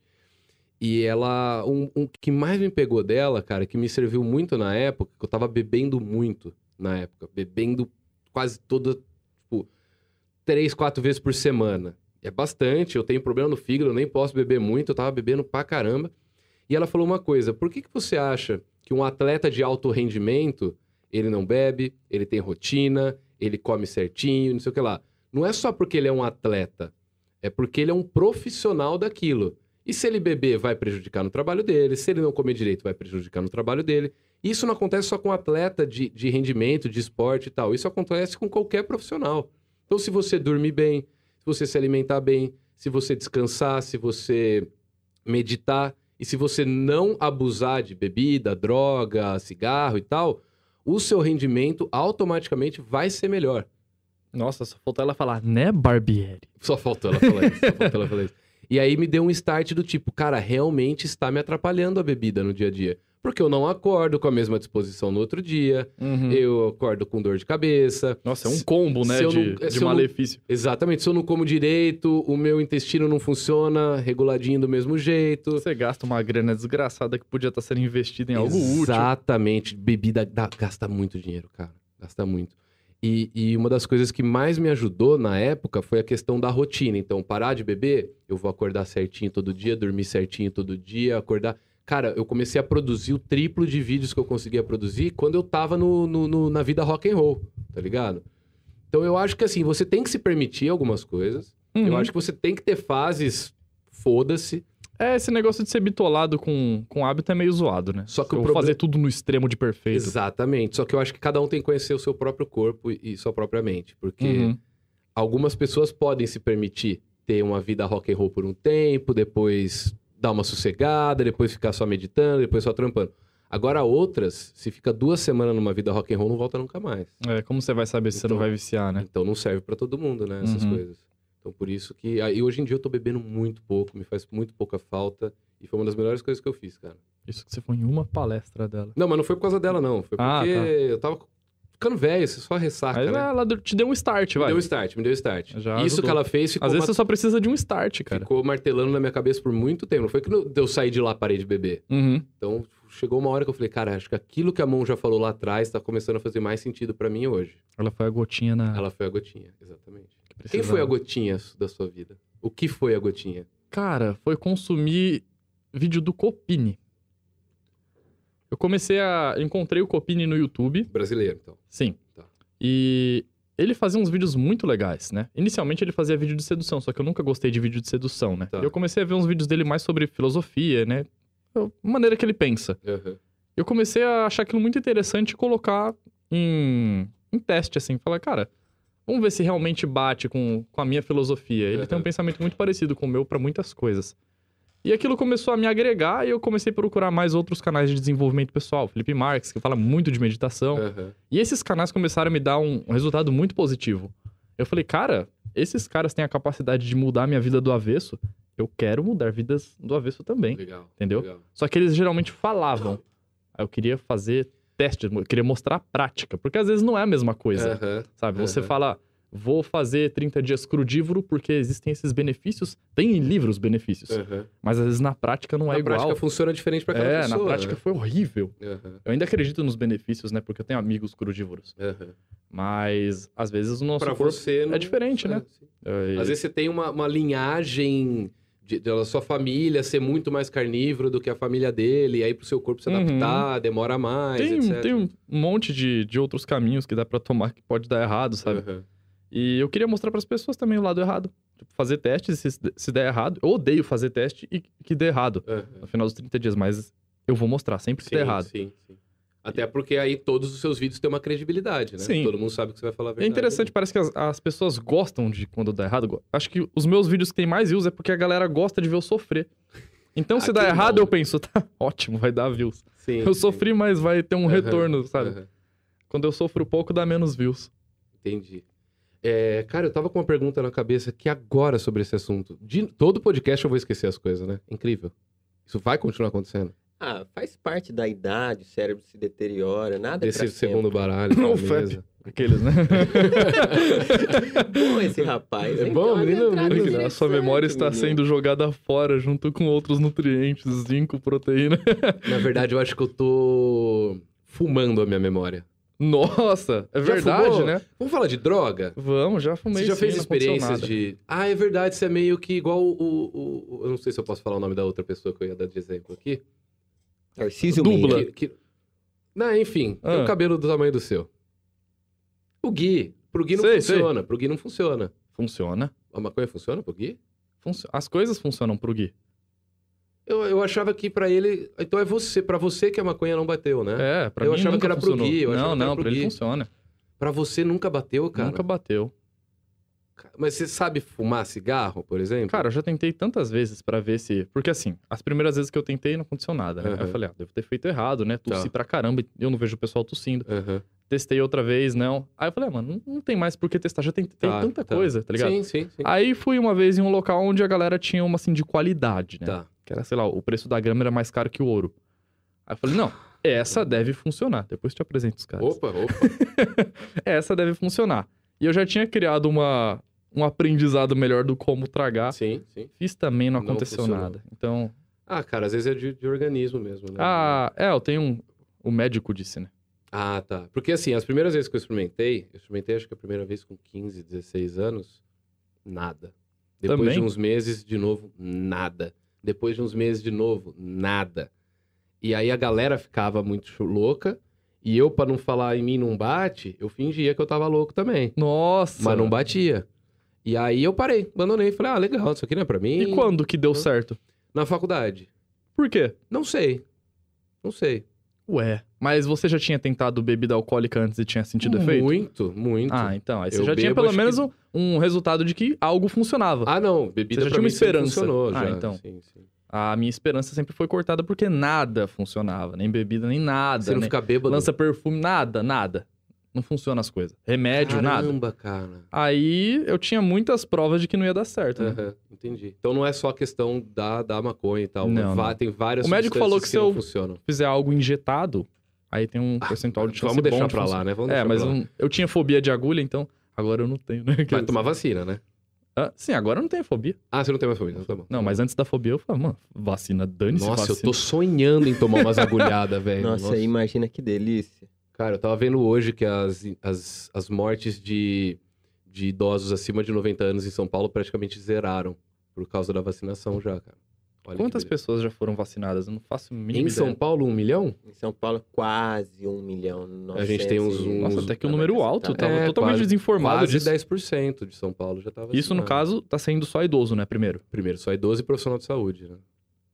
E ela. Um, um que mais me pegou dela, cara, que me serviu muito na época, que eu tava bebendo muito na época. Bebendo quase toda, três, quatro vezes por semana. É bastante, eu tenho problema no fígado, eu nem posso beber muito, eu tava bebendo pra caramba. E ela falou uma coisa: por que, que você acha que um atleta de alto rendimento ele não bebe, ele tem rotina, ele come certinho, não sei o que lá? Não é só porque ele é um atleta, é porque ele é um profissional daquilo. E se ele beber, vai prejudicar no trabalho dele. Se ele não comer direito, vai prejudicar no trabalho dele. Isso não acontece só com atleta de, de rendimento, de esporte e tal. Isso acontece com qualquer profissional. Então, se você dormir bem, se você se alimentar bem, se você descansar, se você meditar e se você não abusar de bebida, droga, cigarro e tal, o seu rendimento automaticamente vai ser melhor. Nossa, só faltou ela falar, né, Barbieri? Só faltou ela falar isso. Só faltou ela falar isso. E aí me deu um start do tipo, cara, realmente está me atrapalhando a bebida no dia a dia. Porque eu não acordo com a mesma disposição no outro dia, Uhum. eu acordo com dor de cabeça. Nossa, é um Se- combo, né, se de, não- de se eu não- malefício. Exatamente, se eu não como direito, o meu intestino não funciona reguladinho do mesmo jeito. Você gasta uma grana desgraçada que podia estar sendo investida em algo útil. Exatamente. Bebida dá- gasta muito dinheiro, cara. Gasta muito. E, e uma das coisas que mais me ajudou na época foi a questão da rotina. Então, parar de beber, eu vou acordar certinho todo dia, dormir certinho todo dia, acordar. Cara, eu comecei a produzir o triplo de vídeos que eu conseguia produzir quando eu tava no, no- no- na vida rock and roll, tá ligado? Então eu acho que assim, você tem que se permitir algumas coisas. Eu Uhum. acho que você tem que ter fases, foda-se. É, esse negócio de ser bitolado com, com hábito é meio zoado, né? Só que eu o vou proble- fazer tudo no extremo de perfeito. Exatamente. Só que eu acho que cada um tem que conhecer o seu próprio corpo e e sua própria mente. Porque Uhum. algumas pessoas podem se permitir ter uma vida rock and roll por um tempo, depois dar uma sossegada, depois ficar só meditando, depois só trampando. Agora outras, se fica duas semanas numa vida rock and roll, não volta nunca mais. É, como você vai saber se você Então- não vai viciar, né? Então não serve pra todo mundo, né? Essas Uhum. coisas. Então por isso que. E hoje em dia eu tô bebendo muito pouco, me faz muito pouca falta. E foi uma das melhores coisas que eu fiz, cara. Isso que você foi em uma palestra dela. Não, mas não foi por causa dela, não. Foi porque Ah, tá. eu tava ficando velho, você só ressaca, Aí né? ela te deu um start, Me vai. deu um start, me deu um start. Já Isso ajudou. que ela fez ficou, Às vezes ma- você só precisa de um start, cara. ficou martelando na minha cabeça por muito tempo. Não foi que eu saí de lá parei de beber. Uhum. Então chegou uma hora que eu falei, cara, acho que aquilo que a mão já falou lá atrás tá começando a fazer mais sentido pra mim hoje. Ela foi a gotinha na. Ela foi a gotinha, exatamente. que Quem foi a gotinha da sua vida? O que foi a gotinha? Cara, foi consumir vídeo do Copini. Eu comecei a. Encontrei o Copini no YouTube. Brasileiro, então. Sim. Tá. E ele fazia uns vídeos muito legais, né? Inicialmente ele fazia vídeo de sedução, só que eu nunca gostei de vídeo de sedução, né? Tá. Eu comecei a ver uns vídeos dele mais sobre filosofia, né? A maneira que ele pensa. Aham. Eu comecei a achar aquilo muito interessante e colocar em, em teste, assim. Falar, cara, vamos ver se realmente bate com, com a minha filosofia. Ele tem um pensamento muito parecido com o meu para muitas coisas. E aquilo começou a me agregar e eu comecei a procurar mais outros canais de desenvolvimento pessoal. Felipe Marques, que fala muito de meditação. Aham. E esses canais começaram a me dar um, resultado muito positivo. Eu falei, cara, esses caras têm a capacidade de mudar minha vida do avesso. Eu quero mudar vidas do avesso também. Legal. Entendeu? legal. Só que eles geralmente falavam. Eu queria fazer teste, eu queria mostrar a prática. Porque às vezes não é a mesma coisa, Aham. sabe? Você aham. fala, vou fazer 30 dias crudívoro porque existem esses benefícios. Tem em livros benefícios. Aham. Mas às vezes na prática não é Na igual. prática funciona diferente pra cada é, pessoa. na prática né? foi horrível. Aham. Eu ainda acredito nos benefícios, né? Porque eu tenho amigos crudívoros. Aham. Mas às vezes o nosso Pra corpo você não... é diferente, né? sim. É, Às vezes você tem uma, uma linhagem de, da sua família ser muito mais carnívoro do que a família dele, e aí pro seu corpo se Uhum. adaptar, demora mais, tem, etc. tem um monte de, de outros caminhos que dá pra tomar que pode dar errado, sabe? Aham. E eu queria mostrar pras pessoas também o lado errado. Tipo, fazer testes, se, se der errado. Eu odeio fazer teste e que dê errado Aham. no final dos 30 dias, mas eu vou mostrar sempre que Sim, der errado. sim, sim. Até porque aí todos os seus vídeos têm uma credibilidade, né? Sim. Todo mundo sabe que você vai falar a É verdade. interessante, parece que as, as pessoas gostam de quando dá errado. Acho que os meus vídeos que tem mais views é porque a galera gosta de ver eu sofrer. Então, se Ah, dá que errado, eu penso, tá ótimo, vai dar views. Sim, Eu sim. sofri, mas vai ter um Aham, retorno, sabe? aham. Quando eu sofro pouco, dá menos views. Entendi. É, cara, eu tava com uma pergunta na cabeça que agora sobre esse assunto. De todo podcast eu vou esquecer as coisas, né? Incrível. Isso vai continuar acontecendo. Ah, faz parte da idade, o cérebro se deteriora, nada é Desse pra segundo sempre. baralho. Não, mesa. Aqueles, né? Bom esse rapaz. É bom, menino, menino. a sua memória está interessante, sendo jogada fora junto com outros nutrientes, zinco, proteína. Na verdade, eu acho que eu tô fumando a minha memória. Nossa, é Já verdade, fumou? né? Vamos falar de droga? Vamos, já fumei Você já sim, fez experiências de. Ah, é verdade, você é meio que igual o, o- o- Eu não sei se eu posso falar o nome da outra pessoa que eu ia dar de exemplo aqui. Tarcísio Dubla. Que, que... Não, enfim, tem Ah. um cabelo do tamanho do seu. O Gui. Pro Gui não Sei, sei. funciona. Pro Gui não funciona. Funciona. A maconha funciona pro Gui? Funcio- As coisas funcionam pro Gui. Eu, eu achava que pra ele. Então é você, para você que a maconha não bateu, né? É, pra Eu mim achava que era pro funcionou. Gui, eu achava não, não, pro pra ele Gui. funciona. Pra você nunca bateu, cara. Nunca bateu. Mas você sabe fumar cigarro, por exemplo? Cara, eu já tentei tantas vezes pra ver se. Porque assim, as primeiras vezes que eu tentei não aconteceu nada, né? Aí Aham. eu falei, ah, devo ter feito errado, né? Tossi Tá. pra caramba, eu não vejo o pessoal tossindo. Aham. Testei outra vez, não. Aí eu falei, ah, mano, não, tem mais por que testar, já tem, tem Tá, tanta tá. coisa, tá ligado? Sim, sim, sim. Aí fui uma vez em um local onde a galera tinha uma assim de qualidade, né? Tá. Que era, sei lá, o preço da grama era mais caro que o ouro. Aí eu falei, não, essa deve funcionar. Depois te apresento os caras. Opa, opa. Essa deve funcionar. E eu já tinha criado uma, um aprendizado melhor do como tragar. sim, sim. Fiz também, não Não aconteceu funcionou. nada. Então, Ah, cara, às vezes é de, de organismo mesmo, né? ah, é, eu tenho um... O médico disse, né? Ah, tá. Porque assim, as primeiras vezes que eu experimentei, eu experimentei acho que a primeira vez com 15, 16 anos, nada. Depois Também? de uns meses, de novo, nada. Depois de uns meses, de novo, nada. E aí a galera ficava muito louca, e eu, pra não falar em mim não bate, eu fingia que eu tava louco também. Nossa! Mas não batia. E aí eu parei, abandonei. Falei, ah, legal, isso aqui não é pra mim. E quando que deu certo? Na faculdade. Por quê? Não sei. Não sei. Ué, mas você já tinha tentado bebida alcoólica antes e tinha sentido efeito? Muito, muito. Ah, então. Aí você Eu já tinha pelo menos que- um, resultado de que algo funcionava. Ah, não. Bebida Você já tinha uma esperança. funcionou Ah, já. então. Sim, sim. A minha esperança sempre foi cortada porque nada funcionava. Nem bebida, nem nada. Você não nem... fica bêbado? Lança perfume, nada, nada. Não funciona as coisas. Remédio, nada. Caramba, cara. Aí eu tinha muitas provas de que não ia dar certo. né? Aham, entendi. Então não é só questão da, da maconha e tal. Não, Va- não. Tem várias O médico falou que substâncias se não eu- funcionam. Fizer algo injetado, aí tem um percentual de chance Vamos deixar bom de pra lá, né? Vamos É, mas pra lá. um- eu tinha fobia de agulha, então agora eu não tenho, né? Vai tomar vacina, né? Ah, sim, agora eu não tenho fobia. Ah, você não tem mais família, então tá bom. Não, mas antes da fobia eu falava, mano, vacina, dane-se Nossa, eu vacina. tô sonhando em tomar umas agulhadas, velho. Nossa, imagina que delícia. Cara, eu tava vendo hoje que as, as, as mortes de, de idosos acima de 90 anos em São Paulo praticamente zeraram por causa da vacinação já, cara. Olha Quantas pessoas já foram vacinadas? Eu não faço a mínima Em ideia. São Paulo, um milhão? Em São Paulo, quase um milhão. A gente tem uns- 900 uns- Nossa, até que um número alto. Eu tava É, totalmente quase- desinformado Quase disso. 10% de São Paulo já tava Isso, no vacinado. caso, tá sendo só idoso, né? Primeiro. Primeiro, só idoso e profissional de saúde, né?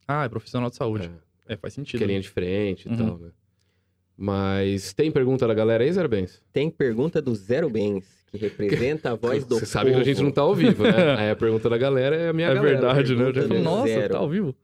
Ah, é profissional de saúde. É, É, faz sentido. que é linha de frente e Uhum. tal, né? Mas tem pergunta da galera aí, Zero Bens? Tem pergunta do Zero Bens, que representa a voz do Você sabe que a gente não tá ao vivo, né? aí a pergunta da galera é a minha É galera. verdade, né? Eu já nossa, zero. tá ao vivo.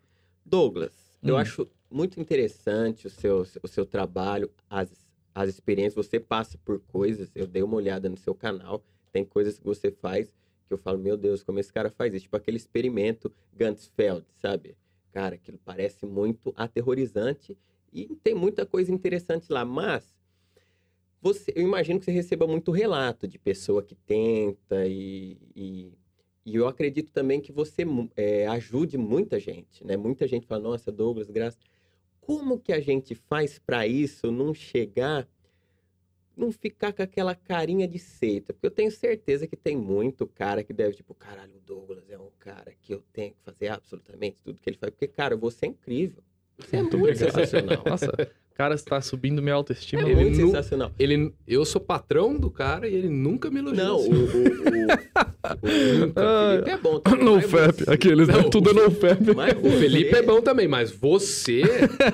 Douglas, eu Hum. acho muito interessante o seu, o seu trabalho, as, as experiências. Você passa por coisas, eu dei uma olhada no seu canal, tem coisas que você faz que eu falo, meu Deus, como esse cara faz isso? Tipo aquele experimento Gantzfeld, sabe? Cara, aquilo parece muito aterrorizante e tem muita coisa interessante lá, mas você, eu imagino que você receba muito relato de pessoa que tenta e, e, e eu acredito também que você é, ajude muita gente, né? Muita gente fala, nossa, Douglas, graças. Como que a gente faz para isso não chegar, não ficar com aquela carinha de seita? Porque eu tenho certeza que tem muito cara que deve, tipo, caralho, o Douglas é um cara que eu tenho que fazer absolutamente tudo que ele faz. Porque, cara, você é incrível. Você é muito, obrigado. sensacional. Nossa, o cara está subindo minha autoestima. É Ele muito nu- sensacional. Ele, eu sou patrão do cara e ele nunca me elogiou. Não, o, assim. o, o, o, Ah, Felipe é bom. também, No FAP, você- aqueles, né? Não, Tudo é no FAP. mas O Felipe é bom também, mas você.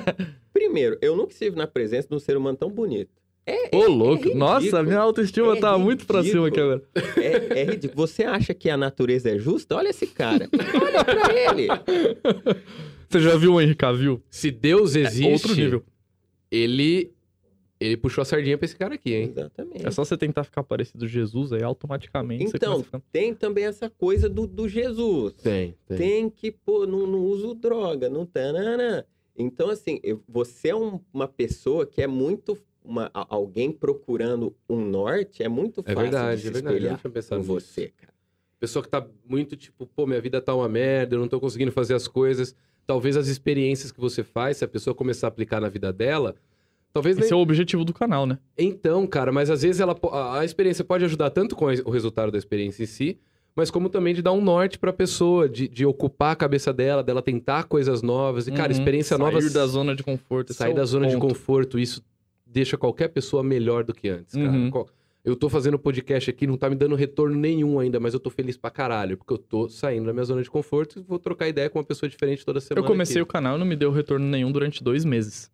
Primeiro, eu nunca estive na presença de um ser humano tão bonito. É, Ô, é- louco. é Nossa, ridículo. minha autoestima É tá muito pra cima aqui ridículo. agora. É, é ridículo. Você acha que a natureza é justa? Olha esse cara. Olha pra ele. Você já viu o Henry Cavill? Se Deus É existe, outro nível. ele ele puxou a sardinha pra esse cara aqui, hein? Exatamente. É só você tentar ficar parecido Jesus aí, automaticamente você Então, a ficar... tem também essa coisa do, do Jesus. Tem, tem. Tem que, pô, não, não uso droga, não tanana. Então, assim, eu- você é um- uma pessoa que é muito. Uma, alguém procurando um norte, é muito É fácil verdade, de se é verdade. Nisso. você, cara. Pessoa que tá muito tipo, pô, minha vida tá uma merda, eu não tô conseguindo fazer as coisas. Talvez as experiências que você faz, se a pessoa começar a aplicar na vida dela, talvez nem... Esse é o objetivo do canal, né? Então, cara, mas às vezes ela, a a experiência pode ajudar tanto com o resultado da experiência em si, mas como também de dar um norte pra pessoa, de, de ocupar a cabeça dela, dela tentar coisas novas. E, cara, Uhum. experiência nova. Sair da zona de conforto. esse sair é da zona de ponto. conforto, isso deixa qualquer pessoa melhor do que antes, cara. Uhum. Qual- Eu tô fazendo podcast aqui, não tá me dando retorno nenhum ainda, mas eu tô feliz pra caralho, porque eu tô saindo da minha zona de conforto e vou trocar ideia com uma pessoa diferente toda semana. Eu comecei o aqui. canal e não me deu retorno nenhum durante dois meses.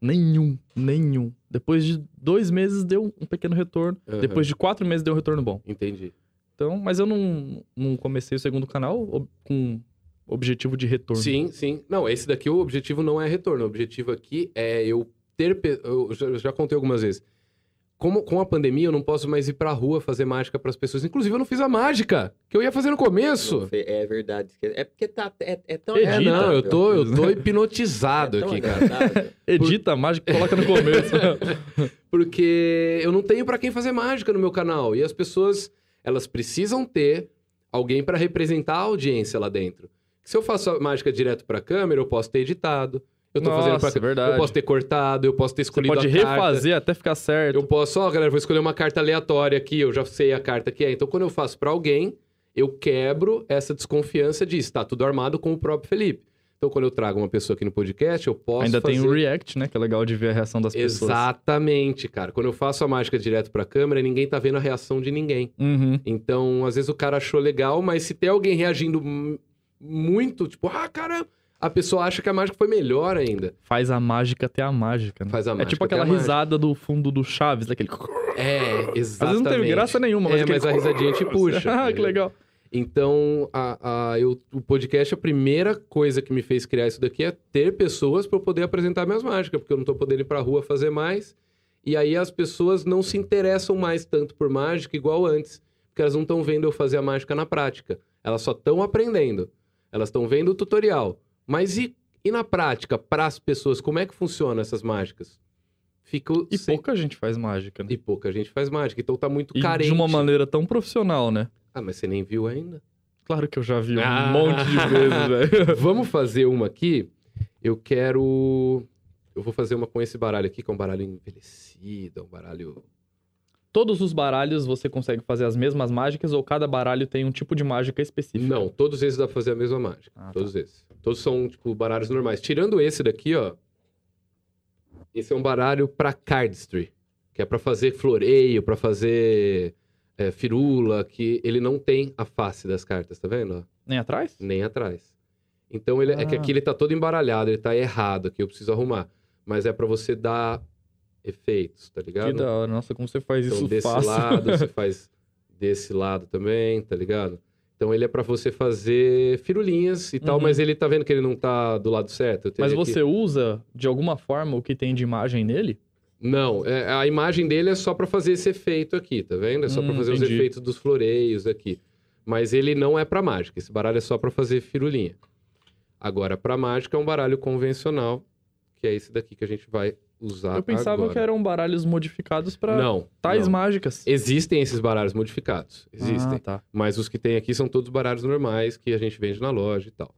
Nenhum, nenhum. Depois de dois meses deu um pequeno retorno. Aham. Depois de quatro meses deu um retorno bom. Entendi. Então, mas eu não, não comecei o segundo canal com objetivo de retorno. Sim, sim. Não, esse daqui o objetivo não é retorno. O objetivo aqui é eu ter. Eu já, eu já contei algumas vezes. Como, com a pandemia, eu não posso mais ir pra rua fazer mágica pras pessoas. Inclusive, eu não fiz a mágica que eu ia fazer no começo. É verdade. É porque tá, é, é tão Edita. É, não, eu tô, eu tô É hipnotizado tão aqui, cara. Edita a mágica e coloca no começo. Porque eu não tenho pra quem fazer mágica no meu canal. E as pessoas, elas precisam ter alguém pra representar a audiência lá dentro. Se eu faço a mágica direto pra câmera, eu posso ter editado. Eu tô fazendo pra Nossa, verdade. Eu posso ter cortado, eu posso ter Você escolhido pode a carta. refazer até ficar certo. Eu posso, ó, galera, vou escolher uma carta aleatória aqui, eu já sei a carta que é. Então, quando eu faço pra alguém, eu quebro essa desconfiança de está tudo armado com o próprio Felipe. Então, quando eu trago uma pessoa aqui no podcast, eu posso Ainda fazer... tem o react, né? Que é legal de ver a reação das pessoas. Exatamente, cara. Quando eu faço a mágica direto pra câmera, ninguém tá vendo a reação de ninguém. Uhum. Então, às vezes o cara achou legal, mas se tem alguém reagindo muito, tipo, ah, cara, a pessoa acha que a mágica foi melhor ainda. Faz a mágica ter a mágica, né? Faz a é mágica tipo ter aquela risada do fundo do Chaves, daquele... É, exatamente. Às vezes não teve graça nenhuma, mas É, aquele... mas a risadinha te puxa. ah, que legal. Então, a, a- eu- o podcast, a primeira coisa que me fez criar isso daqui é ter pessoas para eu poder apresentar minhas mágicas, porque eu não tô podendo ir pra rua fazer mais. E aí as pessoas não se interessam mais tanto por mágica igual antes, porque elas não estão vendo eu fazer a mágica na prática. Elas só estão aprendendo. Elas estão vendo o tutorial. Mas e, e na prática, para as pessoas, como é que funcionam essas mágicas? Fico E sem- pouca gente faz mágica, né? e pouca gente faz mágica, então tá muito E carente. de uma maneira tão profissional, né? Ah, mas você nem viu ainda? Claro que eu já vi um Ah. monte de vezes, velho. Vamos fazer uma aqui. Eu quero. Eu vou fazer uma com esse baralho aqui, que é um baralho envelhecido, um baralho. Todos os baralhos você consegue fazer as mesmas mágicas ou cada baralho tem um tipo de mágica específica? Não, todos esses dá pra fazer a mesma mágica. Ah, tá. todos esses. Todos são, tipo, baralhos normais. Tirando esse daqui, ó. Esse é um baralho pra cardistry. Que é pra fazer floreio, pra fazer é, firula, que ele não tem a face das cartas, tá vendo? Nem atrás? Nem atrás. Então ele é que Ah. aqui ele tá todo embaralhado, ele tá errado aqui, eu preciso arrumar. Mas é pra você dar efeitos, tá ligado? Que da hora. Nossa, como você faz Então, isso desse fácil. lado, você faz desse lado também, tá ligado? Então, ele é pra você fazer firulinhas e tal, Uhum. mas ele tá vendo que ele não tá do lado certo. Mas você usa, de alguma forma, o que tem de imagem nele? Não, é- a imagem dele é só pra fazer esse efeito aqui, tá vendo? É só pra Hum, fazer os entendi. efeitos dos floreios aqui. Mas ele não é pra mágica. Esse baralho é só pra fazer firulinha. Agora, pra mágica é um baralho convencional, que é esse daqui que a gente vai usar Eu pensava agora. que eram baralhos modificados Não. tais não. mágicas. Existem esses baralhos modificados. Existem. Ah, tá. Mas os que tem aqui são todos baralhos normais que a gente vende na loja e tal.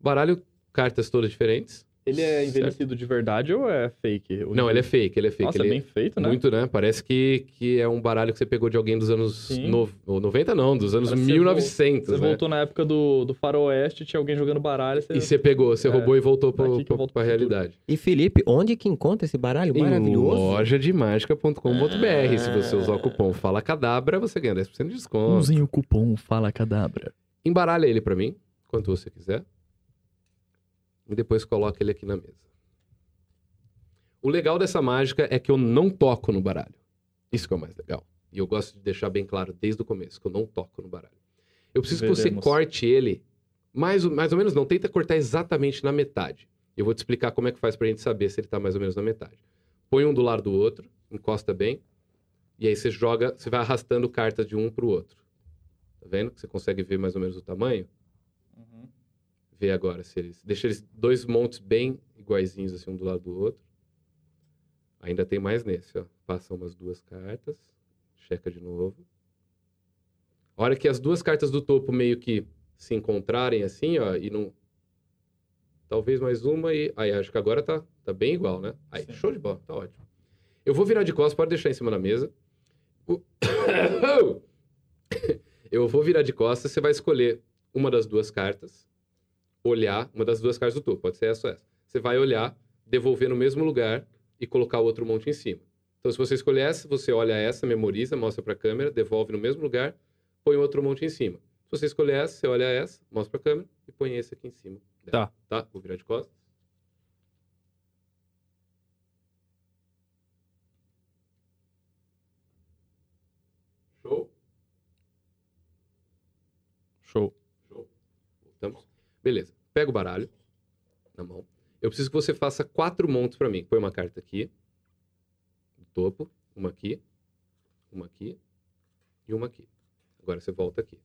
Baralho, cartas todas diferentes. Ele é Certo. envelhecido de verdade ou é fake? O Não, ele é fake, ele é fake. Nossa, ele é bem feito, né? Muito, né? Parece que, que é um baralho que você pegou de alguém dos anos no... ou 90, não, dos anos Parece que você 1900, Você né? voltou na época do, do faroeste, tinha alguém jogando baralho. Você... E você pegou, você É, roubou e voltou volto pra pro futuro. realidade. E Felipe, onde que encontra esse baralho Em maravilhoso? lojademagica.com.br. Se você usar o Ah. cupom Fala Cadabra, você ganha 10% de desconto. Usem o cupom Fala Cadabra. Embaralha ele pra mim, quanto você quiser. E depois coloca ele aqui na mesa. O legal dessa mágica é que eu não toco no baralho. Isso que é o mais legal. E eu gosto de deixar bem claro desde o começo que eu não toco no baralho. Eu preciso que você Veremos. corte ele, mais, mais ou menos não, tenta cortar exatamente na metade. Eu vou te explicar como é que faz pra gente saber se ele tá mais ou menos na metade. Põe um do lado do outro, encosta bem, e aí você joga, você vai arrastando cartas de um pro outro. Tá vendo? Você consegue ver mais ou menos o tamanho? Vê agora se eles. Deixa eles dois montes bem iguaizinhos, assim, um do lado do outro. Ainda tem mais nesse, ó. Passa umas duas cartas. Checa de novo. A hora que as duas cartas do topo meio que se encontrarem assim, ó, e não. Talvez mais uma e. Aí, acho que agora tá, tá bem igual, né? Aí, Sim. show de bola, tá ótimo. Eu vou virar de costas, pode deixar em cima da mesa. O- Eu vou virar de costas, você vai escolher uma das duas cartas, olhar, uma das duas cartas do topo, pode ser essa ou essa. Você vai olhar, devolver no mesmo lugar e colocar o outro monte em cima. Então, se você escolher essa, você olha essa, memoriza, mostra para a câmera, devolve no mesmo lugar, põe o outro monte em cima. Se você escolher essa, você olha essa, mostra para a câmera e põe esse aqui em cima. dela, Tá. Tá? Vou virar de costas. Show? Show. Beleza. Pega o baralho na mão. Eu preciso que você faça quatro montes para mim. Põe uma carta aqui, no topo, uma aqui, uma aqui e uma aqui. Agora você volta aqui.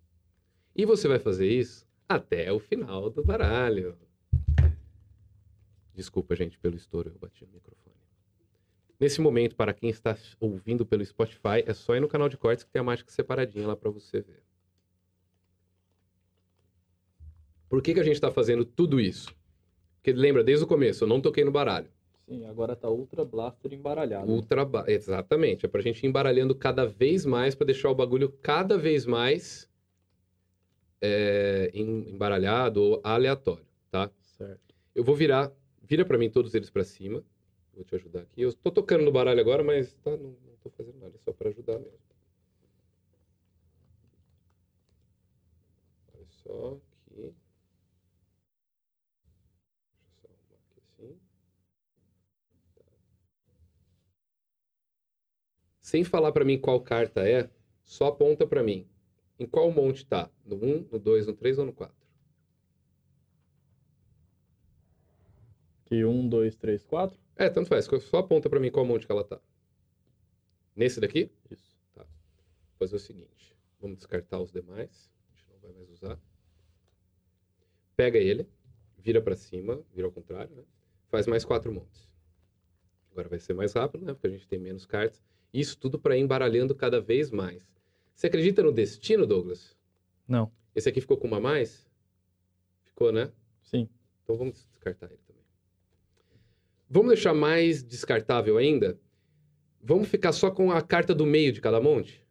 E você vai fazer isso até o final do baralho. Desculpa, gente, pelo estouro, eu bati no microfone. Nesse momento, para quem está ouvindo pelo Spotify, é só ir no canal de cortes que tem a mágica separadinha lá para você ver. Por que, que a gente está fazendo tudo isso? Porque lembra, desde o começo, eu não toquei no baralho. Sim, agora tá Ultra Blaster embaralhado. Ultra ba- Exatamente. É pra gente ir embaralhando cada vez mais para deixar o bagulho cada vez mais é, em- embaralhado ou aleatório, tá? Certo. Eu vou virar, vira pra mim todos eles pra cima. Vou te ajudar aqui. Eu tô tocando no baralho agora, mas tá, não, não tô fazendo nada, é só pra ajudar mesmo. Olha só aqui. Deixa eu só arrumar aqui assim. Tá. Sem falar pra mim qual carta é, só aponta pra mim. Em qual monte tá? No 1, no 2, no 3 ou no 4? Que um, dois, três, quatro. É, tanto faz. Só aponta pra mim qual monte que ela tá. Nesse daqui? Isso. Vou fazer o seguinte. Vamos descartar os demais. A gente não vai mais usar. Pega ele, vira pra cima, vira ao contrário, né? Faz mais quatro montes. Agora vai ser mais rápido, né? Porque a gente tem menos cartas. Isso tudo pra ir embaralhando cada vez mais. Você acredita no destino, Douglas? Não. Esse aqui ficou com uma a mais? Ficou, né? Sim. Então vamos descartar ele também. Vamos deixar mais descartável ainda? Vamos ficar só com a carta do meio de cada monte?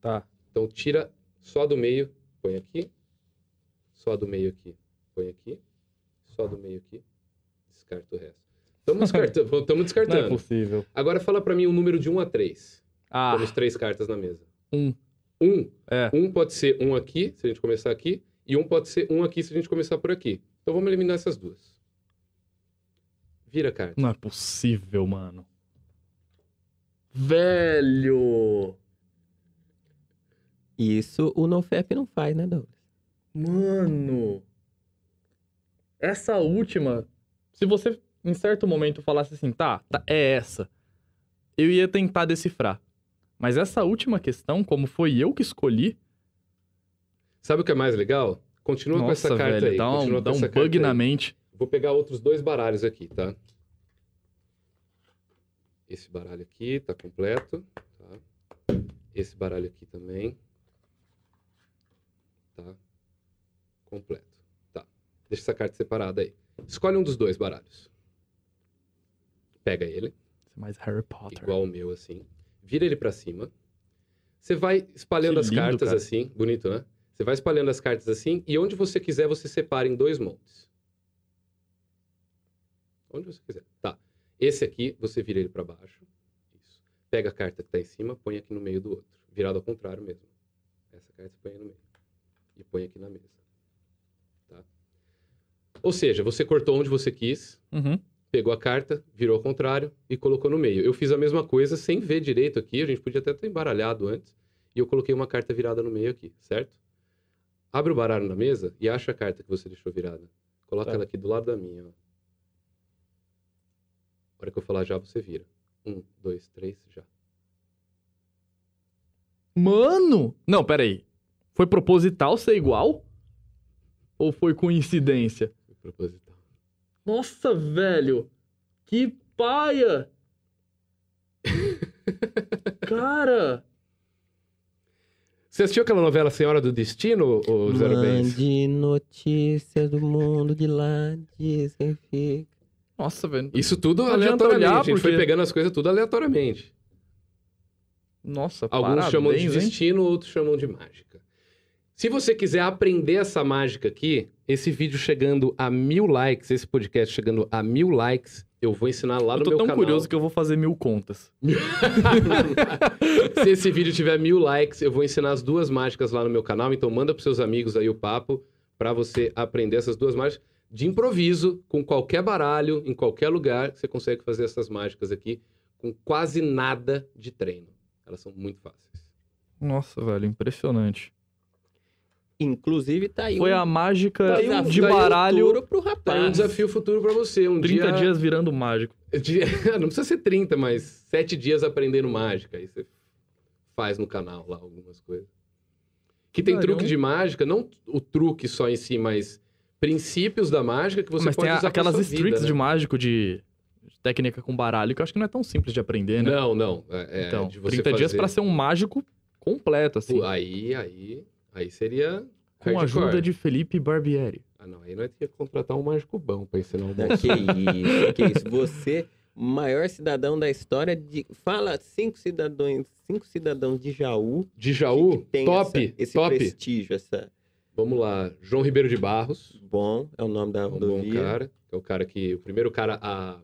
Tá. Então tira só do meio, põe aqui. Só do meio aqui, põe aqui. Só do meio aqui. Descarta o resto. Estamos descartando. Estamos Não é descartando. possível. Agora fala pra mim o número de 1 a 3. Ah, Temos três cartas na mesa. um. Um. É. Um pode ser um aqui, se a gente começar aqui. E um pode ser um aqui, se a gente começar por aqui. Então vamos eliminar essas duas. Vira a carta. Não é possível, mano. Velho! Isso o NoFap não faz, né, Douglas? Mano! Essa última, se você em certo momento falasse assim, tá, tá, é essa, eu ia tentar decifrar. Mas essa última questão, como foi eu que escolhi, Sabe o que é mais legal? Continua com nossa, essa carta velho, aí. dá um, com dá um bug na aí. mente. Vou pegar outros dois baralhos aqui, tá? Esse baralho aqui tá completo, tá? Esse baralho aqui também. Tá? Completo. Tá. Deixa essa carta separada aí. Escolhe um dos dois baralhos. Pega ele, Mais Harry Potter. igual o meu, assim. Vira ele pra cima. Você vai espalhando Que as lindo, cartas cara. assim. Bonito, né? Você vai espalhando as cartas assim. E onde você quiser, você separa em dois montes. Onde você quiser. Tá. Esse aqui, você vira ele pra baixo. Isso. Pega a carta que tá em cima, põe aqui no meio do outro. Virado ao contrário mesmo. Essa carta você põe aí no meio. E põe aqui na mesa. Tá? Ou seja, você cortou onde você quis, Uhum. Pegou a carta, virou ao contrário e colocou no meio. Eu fiz a mesma coisa sem ver direito aqui, a gente podia até ter embaralhado antes, e eu coloquei uma carta virada no meio aqui, certo? Abre o baralho na mesa e acha a carta que você deixou virada. Coloca Tá. ela aqui do lado da minha, ó. A hora que eu falar já, você vira. Um, dois, três, já. Mano! Não, peraí. Foi proposital ser igual? Ou foi coincidência? Foi proposital. Nossa, velho! Que paia! Cara! Você assistiu aquela novela Senhora do Destino, ou Zero Bens? Mande notícias do mundo de lá, dizem fica. Nossa, velho. Isso tudo Não aleatoriamente. olhar, A gente foi porque- pegando as coisas tudo aleatoriamente. Nossa, Alguns parabéns, chamam de hein? destino, outros chamam de mágica. Se você quiser aprender essa mágica aqui, esse vídeo chegando a mil likes, esse podcast chegando a mil likes, eu vou ensinar lá Eu no tô meu tão canal. curioso que eu vou fazer mil contas. Se esse vídeo tiver mil likes, eu vou ensinar as duas mágicas lá no meu canal. Então manda pros seus amigos aí o papo pra você aprender essas duas mágicas de improviso, com qualquer baralho, em qualquer lugar. Você consegue fazer essas mágicas aqui com quase nada de treino. Elas são muito fáceis. Nossa, velho, impressionante. Inclusive, tá aí Foi um a mágica Tá um- de tá um baralho. futuro pro Tá rapaz. um desafio futuro pra você. Um 30 dia... dias virando mágico. Não precisa ser 30, mas 7 dias aprendendo mágica. Aí você faz no canal lá algumas coisas. Que tem Caramba. truque de mágica, não o truque só em si, mas princípios da mágica que você Mas pode tem a- usar pra aquelas sua streaks vida, de né? mágico de técnica com baralho que eu acho que não é tão simples de aprender, né? Não, não. É, é então, de você 30 dias fazer- pra ser um mágico completo, assim. Pô, Aí, aí, aí seria. com a hardcore. ajuda de Felipe Barbieri. Ah, não. Aí nós ia contratar um mágico bom pra ensinar um Ah, bom. Que isso, que isso. Você, maior cidadão da história de. Fala cinco cidadãos, cinco cidadãos de Jaú. De Jaú, que tem top, essa- esse top. prestígio, essa. Vamos lá. João Ribeiro de Barros. Bom, é o nome da É um bom rodovia. cara. que É o cara que. O primeiro cara a,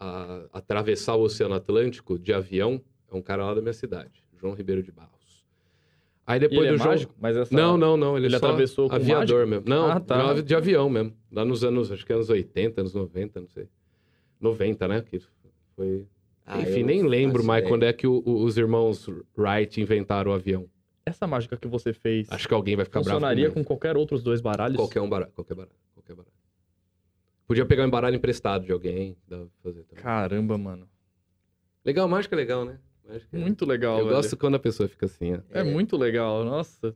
a atravessar o Oceano Atlântico de avião é um cara lá da minha cidade. João Ribeiro de Barros. Aí depois do é João. mágico? Mas essa... Não, não, não. Ele, Ele é atravessou com aviador mesmo. Não, Ah, tá. de- de avião mesmo. Lá nos anos, acho que anos 80, anos 90, não sei. 90, né? Que foi... Ah, Enfim, nem lembro mais ideia. quando é que o- o- os irmãos Wright inventaram o avião. Essa mágica que você fez Acho que alguém vai ficar funcionaria bravo com qualquer outros dois baralhos? Qualquer um baralho, qualquer baralho, qualquer baralho. Podia pegar um baralho emprestado de alguém, dá pra fazer também. Caramba, mano. Legal, mágica é legal, né? É- Muito legal, Eu velho. gosto quando a pessoa fica assim, ó. É muito legal, nossa.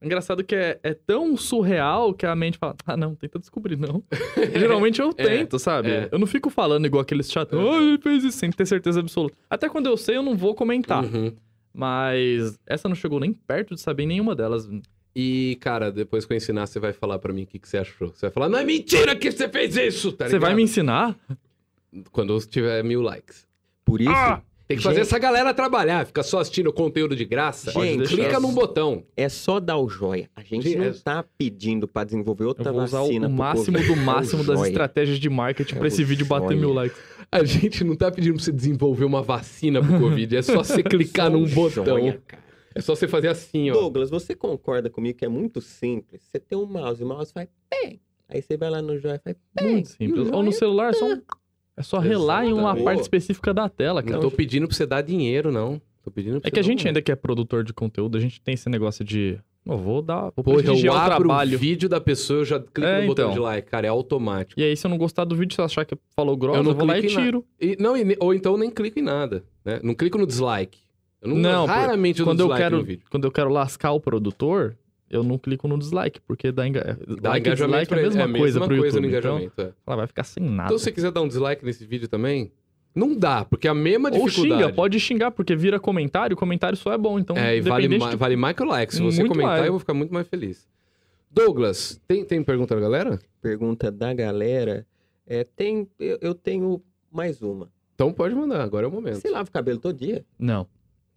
Engraçado que é, é tão surreal que a mente fala, ah, não, tenta descobrir, não. Geralmente eu É, tento, sabe? é. Eu não fico falando igual aqueles chatos, Uhum. ah, ele fez isso, sem ter certeza absoluta. Até quando eu sei, eu não vou comentar. Uhum. Mas essa não chegou nem perto de saber nenhuma delas. E, cara, depois que eu ensinar, você vai falar pra mim o que, que você achou. Você vai falar, não é mentira que você fez isso, tá Você vai me ensinar? Quando tiver mil likes. Por isso, Ah! Tem que Gente- fazer essa galera trabalhar, ficar só assistindo conteúdo de graça. Gente, clica num botão. é só dar o joia. A gente Gente, não é- tá pedindo pra desenvolver outra Eu vou usar o, vacina o máximo do máximo das Joia. estratégias de marketing É pra esse vídeo bater joia. mil likes. A gente não tá pedindo pra você desenvolver uma vacina pro Covid, é só você clicar Só num botão. joia. É só você fazer assim, ó. Douglas, você concorda comigo que é muito simples? Você tem um mouse, o mouse faz pé. Aí você vai lá no joia e faz pé. Muito o simples. Ou no celular, é só um... É só relar em uma parte específica da tela, Não cara. tô pedindo pra você dar dinheiro, não. Tô pedindo pra É que a gente ainda que é produtor de conteúdo, a gente tem esse negócio de. Não, vou dar. Vou Porra, eu o abro trabalho. o vídeo da pessoa, eu já clico É, no botão então. de like, cara, é automático. E aí, se eu não gostar do vídeo, se eu achar que falou grosso, Eu eu, não vou lá e tiro. E, não, e ou então nem clico em nada, né? Não clico no dislike. Eu não, Não, raramente eu Quando eu, quero, no vídeo. quando eu quero lascar o produtor, eu não clico no dislike, porque dá, enga... Dá like engajamento dislike é a mesma é a coisa mesma pro coisa YouTube. no Então, engajamento, é. ela vai ficar sem nada. Então, se você quiser dar um dislike nesse vídeo também, não dá, porque é a mesma Ou dificuldade. xinga, pode xingar, porque vira comentário, comentário só é bom. Então, É, e vale, de- vale mais que o like. Se você Muito comentar, mais. eu vou ficar muito mais feliz. Douglas, tem, tem pergunta da galera? Pergunta da galera. É, tem, eu, eu tenho mais uma. Então pode mandar, agora é o momento. Você lava o cabelo todo dia? Não.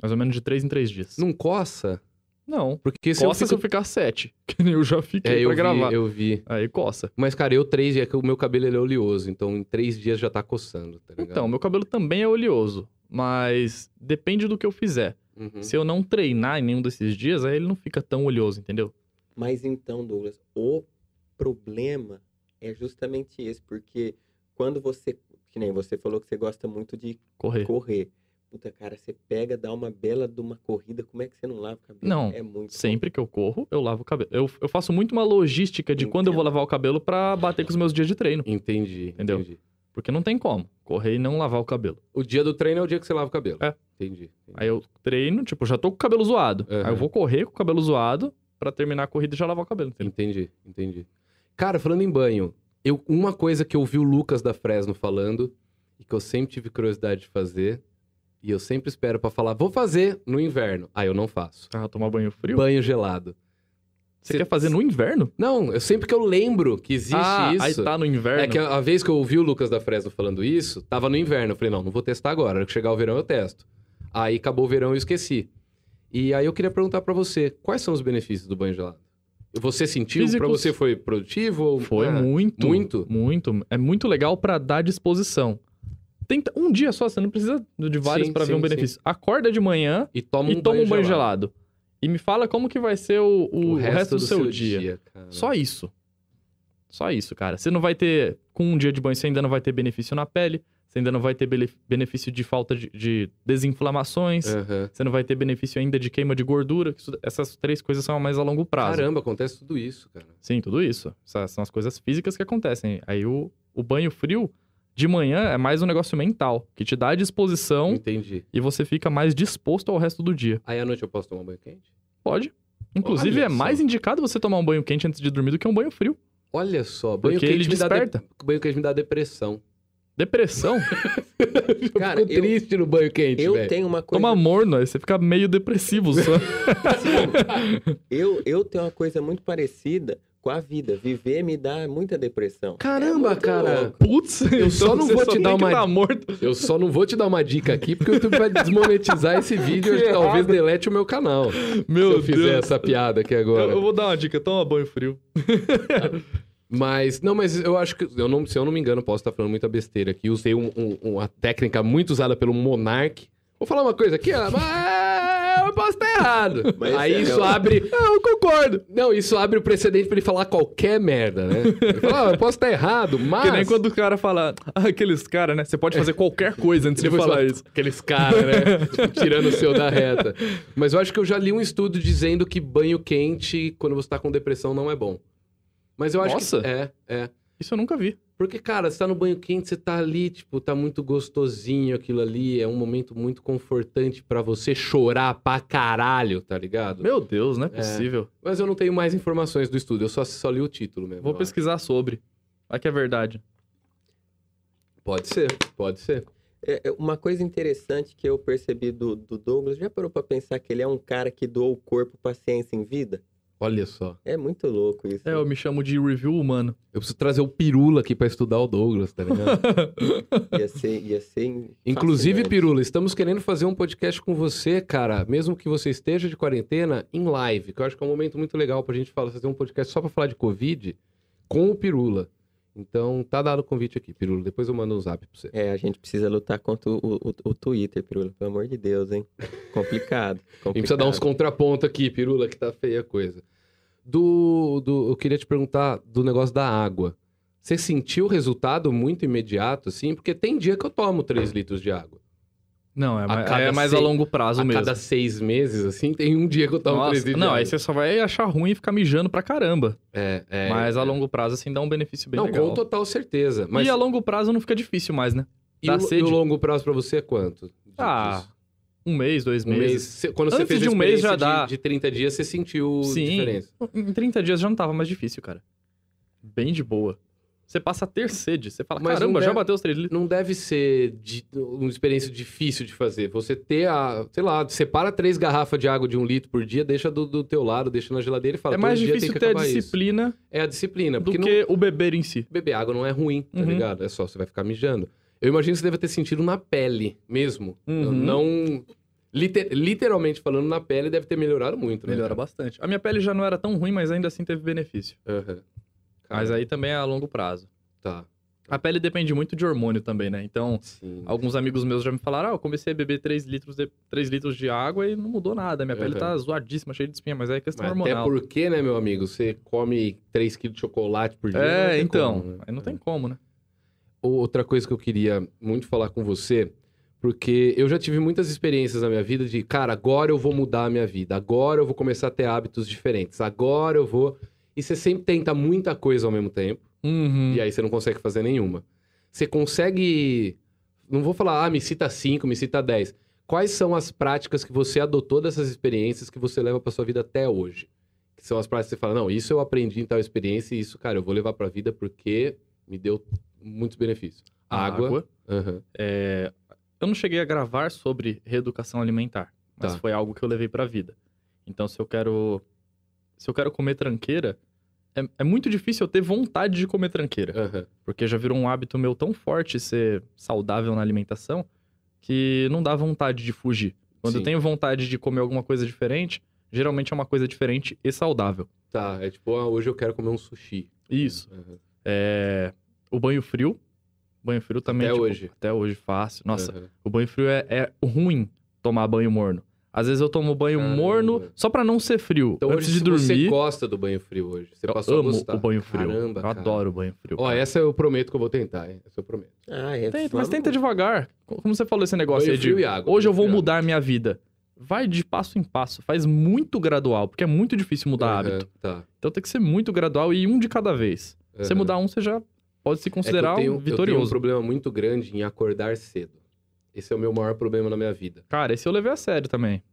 Mais ou menos de três em três dias. Não coça? Não. Porque se coça eu se eu fico... ficar sete. Que nem eu já fiquei É, eu pra gravar. vi, eu vi. Aí coça. Mas, cara, eu três dias, que o meu cabelo ele é oleoso, então em três dias já tá coçando, tá ligado? Então, meu cabelo também é oleoso. Mas depende do que eu fizer. Uhum. Se eu não treinar em nenhum desses dias, aí ele não fica tão oleoso, entendeu? Mas então, Douglas, o problema é justamente esse, porque quando você, que nem você falou que você gosta muito de Correr. correr. Puta, cara, você pega, dá uma bela de uma corrida, como é que você não lava o cabelo? Não, é muito bom. Sempre que eu corro, eu lavo o cabelo. Eu, eu faço muito uma logística de quando eu vou Entendo. lavar o cabelo pra bater com os meus dias de treino. Entendi, Entendeu? entendi. Porque não tem como correr e não lavar o cabelo. O dia do treino é o dia que você lava o cabelo. É. Entendi. entendi. Aí eu treino, tipo, já tô com o cabelo zoado. Aham. Aí eu vou correr com o cabelo zoado pra terminar a corrida e já lavar o cabelo. Entendeu? Entendi, entendi. Cara, falando em banho, eu, uma coisa que eu vi o Lucas da Fresno falando e que eu sempre tive curiosidade de fazer, e eu sempre espero pra falar, vou fazer no inverno. Ah, eu não faço. Ah, tomar banho frio? Banho gelado. Você Cê- quer fazer no inverno? Não, eu sempre que eu lembro que existe ah, isso. aí tá no inverno. É que a, a vez que eu ouvi o Lucas da Fresno falando isso, tava no inverno. Eu falei, não, não vou testar agora. Na que chegar o verão, eu testo. Aí acabou o verão e eu esqueci. E aí eu queria perguntar pra você, quais são os benefícios do banho gelado? Você sentiu? Pra Físicos. você foi produtivo? Foi Ah, muito. muito? Muito. É muito legal pra dar disposição. Tenta um dia só, você não precisa de vários Sim, pra ver sim, um benefício. Acorda de manhã E toma e um toma banho um banho gelado. E me fala como que vai ser o, o- o resto, do, seu, dia. cara. Só isso. Só isso, cara. Você não vai ter. Com um dia de banho, você ainda não vai ter benefício na pele. Você ainda não vai ter benefício de falta de, de desinflamações. Aham. Você não vai ter benefício ainda de queima de gordura. Essas três coisas são mais a longo prazo. Caramba, acontece tudo isso, cara. Sim, tudo isso. Essas são as coisas físicas que acontecem. Aí o, o banho frio, de manhã, é mais um negócio mental, que te dá a disposição Entendi. e você fica mais disposto ao resto do dia. Aí à noite eu posso tomar um banho quente? Pode. Inclusive, Olha é só. mais indicado você tomar um banho quente antes de dormir do que um banho frio. Olha só, banho Porque quente ele me dá de- desperta. Banho quente me dá depressão. Depressão, Cara, eu fico eu- triste no banho quente, Eu velho. tenho uma coisa. toma morno, aí você fica meio depressivo só. Eu, eu tenho uma coisa muito parecida com a vida. Viver me dá muita depressão. Caramba, É cara. louco. Putz, Eu só então não você vou te tem dar uma- tá morto. Eu só não vou te dar uma dica aqui, porque o YouTube vai desmonetizar esse vídeo e talvez delete o meu canal. Meu se eu fizer Deus. essa piada aqui Eu, agora. eu vou dar uma dica, toma banho frio. Mas, não, mas eu acho que, eu não, se eu não me engano, posso estar falando muita besteira aqui. Usei um- um- uma técnica muito usada pelo Monark. Vou falar uma coisa aqui, ó, mas eu posso estar errado. Mas Aí é, isso eu- abre. Eu concordo. Não, isso abre o precedente pra ele falar qualquer merda, né? Ele fala, ah, eu posso estar errado, mas. Que nem quando o cara fala, ah, aqueles caras, né? Você pode fazer qualquer coisa antes de falar fala, isso. Aqueles caras, né? Tirando o seu da reta. Mas eu acho que eu já li um estudo dizendo que banho quente, quando você tá com depressão, não é bom. Mas eu acho Nossa. que. É, é. Isso eu nunca vi. Porque, cara, você tá no banho quente, você tá ali, tipo, tá muito gostosinho aquilo ali. É um momento muito confortante pra você chorar pra caralho, tá ligado? Meu Deus, não é possível. Mas eu não tenho mais informações do estudo, eu só, só li o título mesmo. Vou pesquisar sobre. Vai que é verdade. Pode ser, pode ser. É, é uma coisa interessante que eu percebi do, do Douglas, já parou pra pensar que ele é um cara que doou o corpo pra ciência em vida? Olha só. É muito louco isso. É, eu me chamo de review humano. Eu preciso trazer o Pirula aqui pra estudar o Douglas, tá ligado? Ia ser, ia ser Inclusive, fascinante. Pirula, estamos querendo fazer um podcast com você, cara, mesmo que você esteja de quarentena, em live, que eu acho que é um momento muito legal pra gente falar, fazer um podcast só pra falar de Covid com o Pirula. Então, tá dado o convite aqui, Pirula. Depois eu mando um zap pra você. É, a gente precisa lutar contra o, o, o Twitter, Pirula, pelo amor de Deus, hein? Complicado. A gente precisa dar uns complicado. contrapontos aqui, Pirula, que tá feia a coisa. Do, do, eu queria te perguntar do negócio da água. Você sentiu o resultado muito imediato, assim? Porque tem dia que eu tomo 3 litros de água. Não, é, A mais, é mais seis- a longo prazo a mesmo. cada seis meses, assim, tem um dia que eu tomo 3 Nossa, litros de não, aí você só vai achar ruim e ficar mijando pra caramba. É, é, Mas a é. longo prazo, assim, dá um benefício bem Não, legal. com total certeza. Mas E a longo prazo não fica difícil mais, né? e o, e o longo prazo pra você é quanto? Ah, Disso? Um mês, dois um meses. mês. Cê- Quando você Antes fez de a um mês já dá. de, de 30 dias, você sentiu Sim. diferença. Em 30 dias já não tava mais difícil, cara. Bem de boa. Você passa a ter sede. Você fala, Mas caramba, já deve- bateu os 3 litros. Não deve ser de- uma experiência difícil de fazer. Você ter a, sei lá, separa três garrafas de água de um litro por dia, deixa do, do teu lado, deixa na geladeira e fala, É mais difícil tem que ter a acabar isso. disciplina É a disciplina, do porque não- que o beber em si. beber água não é ruim, tá Uhum. ligado? É só, você vai ficar mijando. Eu imagino que você deve ter sentido na pele mesmo. Uhum. Não. liter- literalmente falando, na pele deve ter melhorado muito, né? Melhora bastante. A minha pele já não era tão ruim, mas ainda assim teve benefício. Mas aí também é a longo prazo. Tá. A pele depende muito de hormônio também, né? Então, Sim. alguns amigos meus já me falaram, ah, eu comecei a beber 3 litros de, 3 litros de água e não mudou nada. Minha pele Uhum. tá zoadíssima, cheia de espinha, mas aí é questão Mas até hormonal. porque, né, meu amigo? Você come 3 quilos de chocolate por dia. É, então. como, né? Aí não tem como, né? Outra coisa que eu queria muito falar com você, porque eu já tive muitas experiências na minha vida de, cara, agora eu vou mudar a minha vida, agora eu vou começar a ter hábitos diferentes, agora eu vou. E você sempre tenta muita coisa ao mesmo tempo, Uhum. e aí você não consegue fazer nenhuma. Você consegue. Não vou falar, ah, me cita 5, me cita 10. Quais são as práticas que você adotou dessas experiências que você leva pra sua vida até hoje? Que são as práticas que você fala, não, isso eu aprendi em tal experiência e isso, cara, eu vou levar pra vida porque me deu muitos benefícios. Água. Aham. É, eu não cheguei a gravar sobre reeducação alimentar, mas Tá. foi algo que eu levei pra vida. Então, se eu quero se eu quero comer tranqueira, é, é muito difícil eu ter vontade de comer tranqueira, Aham. porque já virou um hábito meu tão forte ser saudável na alimentação que não dá vontade de fugir. Quando eu Sim. tenho vontade de comer alguma coisa diferente, geralmente é uma coisa diferente e saudável. Tá, é tipo, ah, hoje eu quero comer um sushi. Isso. Aham. É, o banho frio, banho frio também Até tipo, hoje. até hoje fácil. Nossa, Aham. O banho frio é, é ruim tomar banho morno. Às vezes eu tomo banho Caramba. morno só pra não ser frio. Então Antes hoje, de dormir, você gosta do banho frio hoje, você eu passou amo a gostar. o banho frio. Caramba, eu cara. adoro o banho frio. Ó, cara. essa eu prometo que eu vou tentar, hein? Essa eu prometo. Ah, é, Tenta, mas tenta devagar. Como você falou esse negócio Banho aí de frio e água, hoje eu vou frio mudar a minha vida. Vai de passo em passo. Faz muito gradual, porque é muito difícil mudar Aham, hábito. Tá. Então tem que ser muito gradual e um de cada vez. Se você mudar um, você já pode se É que considerar eu tenho, um Eu tenho um vitorioso. problema muito grande em acordar cedo. Esse é o meu maior problema na minha vida. Cara, esse eu levei a sério também.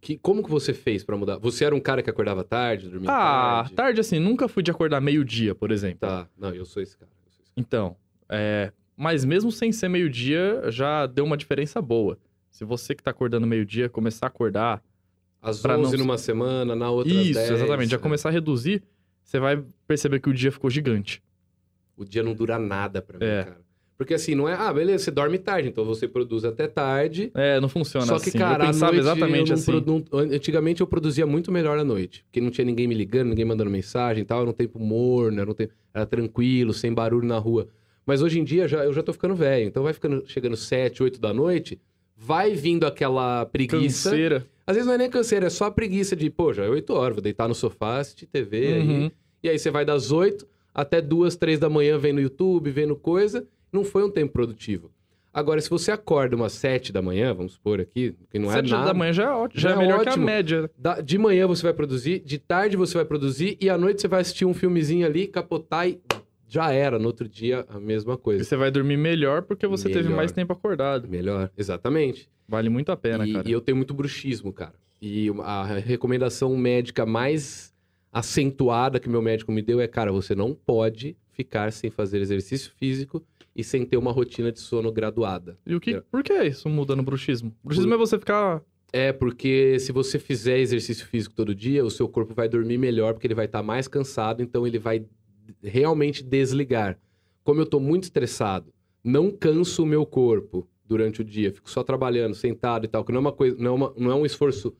Que, como que você fez pra mudar? Você era um cara que acordava tarde, dormia Ah, tarde? tarde assim, nunca fui de acordar meio-dia, por exemplo. Tá. Não, eu sou esse cara. sou esse cara. Então, é, mas mesmo sem ser meio-dia, já deu uma diferença boa. Se você que tá acordando meio-dia começar a acordar. Às Pra 11 não- numa semana, na outra isso, 10, exatamente. Já é. começar a reduzir, você vai perceber que o dia ficou gigante. O dia não dura nada pra mim, É. cara. Porque assim, não é... Ah, beleza, você dorme tarde, então você produz até tarde. É, não funciona Só que, assim. cara, eu pensava exatamente eu assim. produ- Antigamente eu produzia muito melhor à noite. Porque não tinha ninguém me ligando, ninguém mandando mensagem e tal. Era um tempo morno, era, um tempo... era tranquilo, sem barulho na rua. Mas hoje em dia já, eu já tô ficando velho. Então vai ficando, chegando 7, 8 da noite, vai vindo aquela preguiça. Canseira. Às vezes não é nem canseira, é só a preguiça de, pô, já é 8 horas, vou deitar no sofá, assistir TV aí. Uhum. E aí você vai das 8 até 2, 3 da manhã vendo YouTube, vendo coisa. Não foi um tempo produtivo. Agora, se você acorda umas 7 da manhã, vamos supor aqui, que não é nada. da manhã já é ótimo. Já, Já é é melhor que a ótimo. média. Da- de manhã você vai produzir, de tarde você vai produzir, e à noite você vai assistir um filmezinho ali, capotar e já era. No outro dia, a mesma E coisa. você vai dormir melhor porque você teve Melhor. mais tempo acordado. Melhor, exatamente. Vale muito a pena, e, cara. e eu tenho muito bruxismo, cara. E a recomendação médica mais acentuada que meu médico me deu é, cara, você não pode ficar sem fazer exercício físico e sem ter uma rotina de sono graduada. E o que, É. por que isso muda no bruxismo? Bruxismo é você ficar. É, porque se você fizer exercício físico todo dia, o seu corpo vai dormir melhor, porque ele vai estar mais cansado, então ele vai realmente desligar. Como eu tô muito estressado, não canso o meu corpo durante o dia, fico só trabalhando, sentado e tal, que não é uma coisa, não é, uma- não é um esforço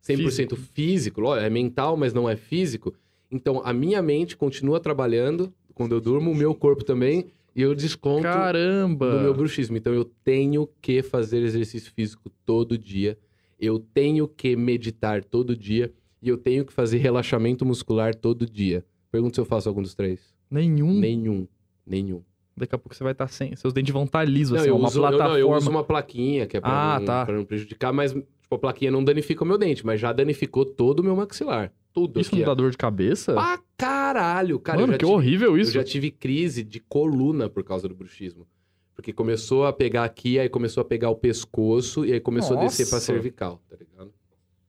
100% físico, lógico, é mental, mas não é físico. Então a minha mente continua trabalhando quando eu durmo, o meu corpo também, e eu desconto Caramba! do meu bruxismo. Então eu tenho que fazer exercício físico todo dia. Eu tenho que meditar todo dia. E eu tenho que fazer relaxamento muscular todo dia. Pergunta se eu faço algum dos três. Nenhum. Nenhum. Nenhum. Daqui a pouco você vai estar sem. Seus dentes vão estar lisos, Não, assim, eu, uma uso, eu, plataforma. não, eu uso uma plaquinha que é pra, Ah, não, tá. pra não prejudicar, mas tipo, a plaquinha não danifica o meu dente, mas já danificou todo o meu maxilar. Tudo Isso aqui, não dá ó. dor de cabeça? Pra caralho, cara. Mano, que tive- horrível isso. Eu já tive crise de coluna por causa do bruxismo. Porque começou a pegar aqui, aí começou a pegar o pescoço e aí começou a descer pra Nossa. cervical, tá ligado?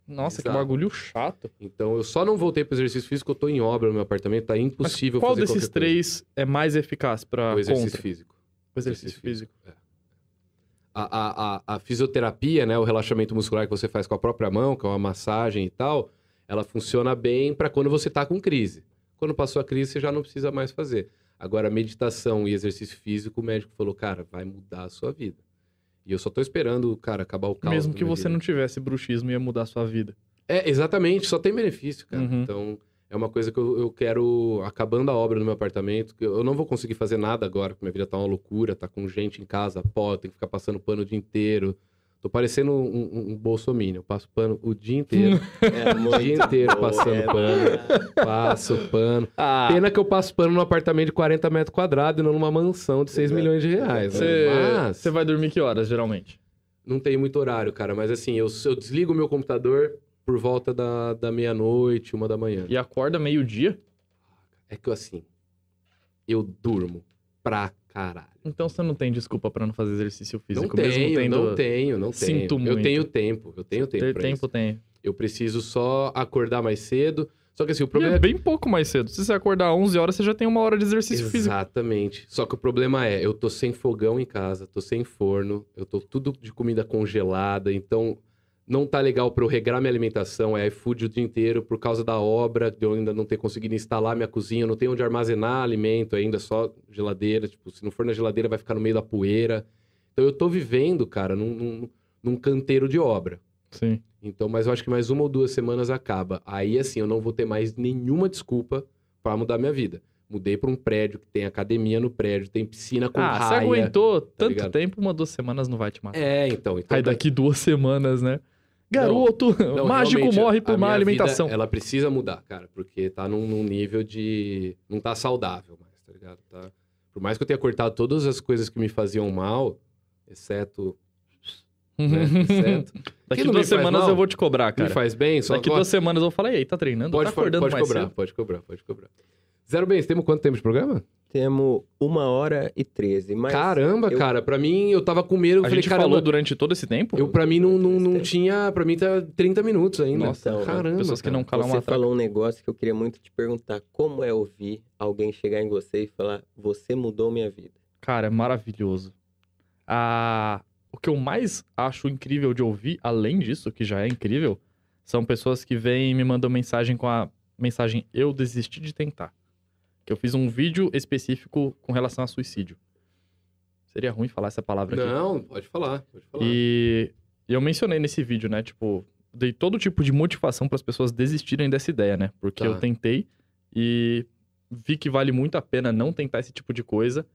Nossa, que Exato. bagulho chato. Então eu só não voltei pro exercício físico, eu tô em obra no meu apartamento, tá impossível Mas qual fazer desses qualquer coisa. três é mais eficaz pra O exercício contra? físico. O exercício físico. É. A, a, a, a fisioterapia, né, o relaxamento muscular que você faz com a própria mão, que é uma massagem e tal, ela funciona bem pra quando você tá com crise. Quando passou a crise, você já não precisa mais fazer. Agora, meditação e exercício físico, o médico falou, cara, vai mudar a sua vida. E eu só tô esperando, cara, acabar o caos. Mesmo que você vida. não tivesse bruxismo, ia mudar a sua vida. É, exatamente, só tem benefício, cara. Uhum. Então, é uma coisa que eu, eu quero, acabando a obra no meu apartamento, que eu não vou conseguir fazer nada agora, porque minha vida tá uma loucura, tá com gente em casa, pó, tem que ficar passando pano o dia inteiro. Tô parecendo um, um, um bolsominion, eu passo pano o dia inteiro, É o dia inteiro boa, passando é pano, passo pano. Ah, Pena que eu passo pano num apartamento de 40 metros quadrados e não numa mansão de 6 Exato. milhões de reais. você Mas vai dormir que horas, geralmente? não tem muito horário, cara, mas assim, eu, eu desligo o meu computador por volta da, da meia-noite, uma da manhã. E acorda meio-dia? É que assim, eu durmo pra caralho. Então você não tem desculpa pra não fazer exercício Não físico. tenho, mesmo tendo... não tenho, não tenho. Sinto Eu muito. tenho tempo, eu tenho tempo Ter tempo tem. Eu preciso só acordar mais cedo. Só que assim, o E problema é é... bem pouco mais cedo. Se você acordar 11 horas, você já tem uma hora de exercício físico. Exatamente. Só que o problema é, eu tô sem fogão em casa, tô sem forno, eu tô tudo de comida congelada, então não tá legal pra eu regrar minha alimentação, é iFood o dia inteiro por causa da obra, de eu ainda não ter conseguido instalar minha cozinha, não tenho onde armazenar alimento ainda, só geladeira, tipo, se não for na geladeira vai ficar no meio da poeira. Então eu tô vivendo, cara, num, num, num canteiro de obra. Sim. Então, mas eu acho que mais uma ou duas semanas acaba. Aí, assim, eu não vou ter mais nenhuma desculpa pra mudar minha vida. Mudei pra um prédio que tem academia no prédio, tem piscina com ah, você raia. aguentou tanto ligado? tempo, uma, duas semanas não vai te matar. É, então. então Aí daqui duas semanas, né? Garoto, não, mágico realmente, morre por má alimentação. Vida, ela precisa mudar, cara, porque tá num, num nível de. Não tá saudável mais, tá ligado? Tá... Por mais que eu tenha cortado todas as coisas que me faziam mal, exceto. Né? exceto Daqui não duas semanas mal. eu vou te cobrar, cara. me faz bem, só Daqui ó, duas semanas eu vou falar, e aí, tá treinando? Pode, tá acordando pode mais cobrar, cedo? pode cobrar, pode cobrar. Zero bens, temos quanto tempo de programa? Temos uma hora e treze. Mas Caramba, eu- cara, pra mim eu tava com medo, eu A falei, gente caramba, falou durante todo esse tempo? eu pra mim não, não, não Tempo. tinha, pra mim tá 30 minutos ainda. Nossa, Então, caramba. pessoas que não calam Você falou um negócio que eu queria muito te perguntar. Como é ouvir alguém chegar em você e falar, você mudou minha vida? Cara, é maravilhoso. Ah, o que eu mais acho incrível de ouvir, além disso, que já é incrível, são pessoas que vêm e me mandam mensagem com a mensagem Eu desisti de tentar. Que eu fiz um vídeo específico com relação a suicídio. Seria ruim falar essa palavra aqui. Não, pode falar, pode falar. E e eu mencionei nesse vídeo, né? Tipo, dei todo tipo de motivação para as pessoas desistirem dessa ideia, né? Porque Tá. eu tentei e vi que vale muito a pena não tentar esse tipo de coisa.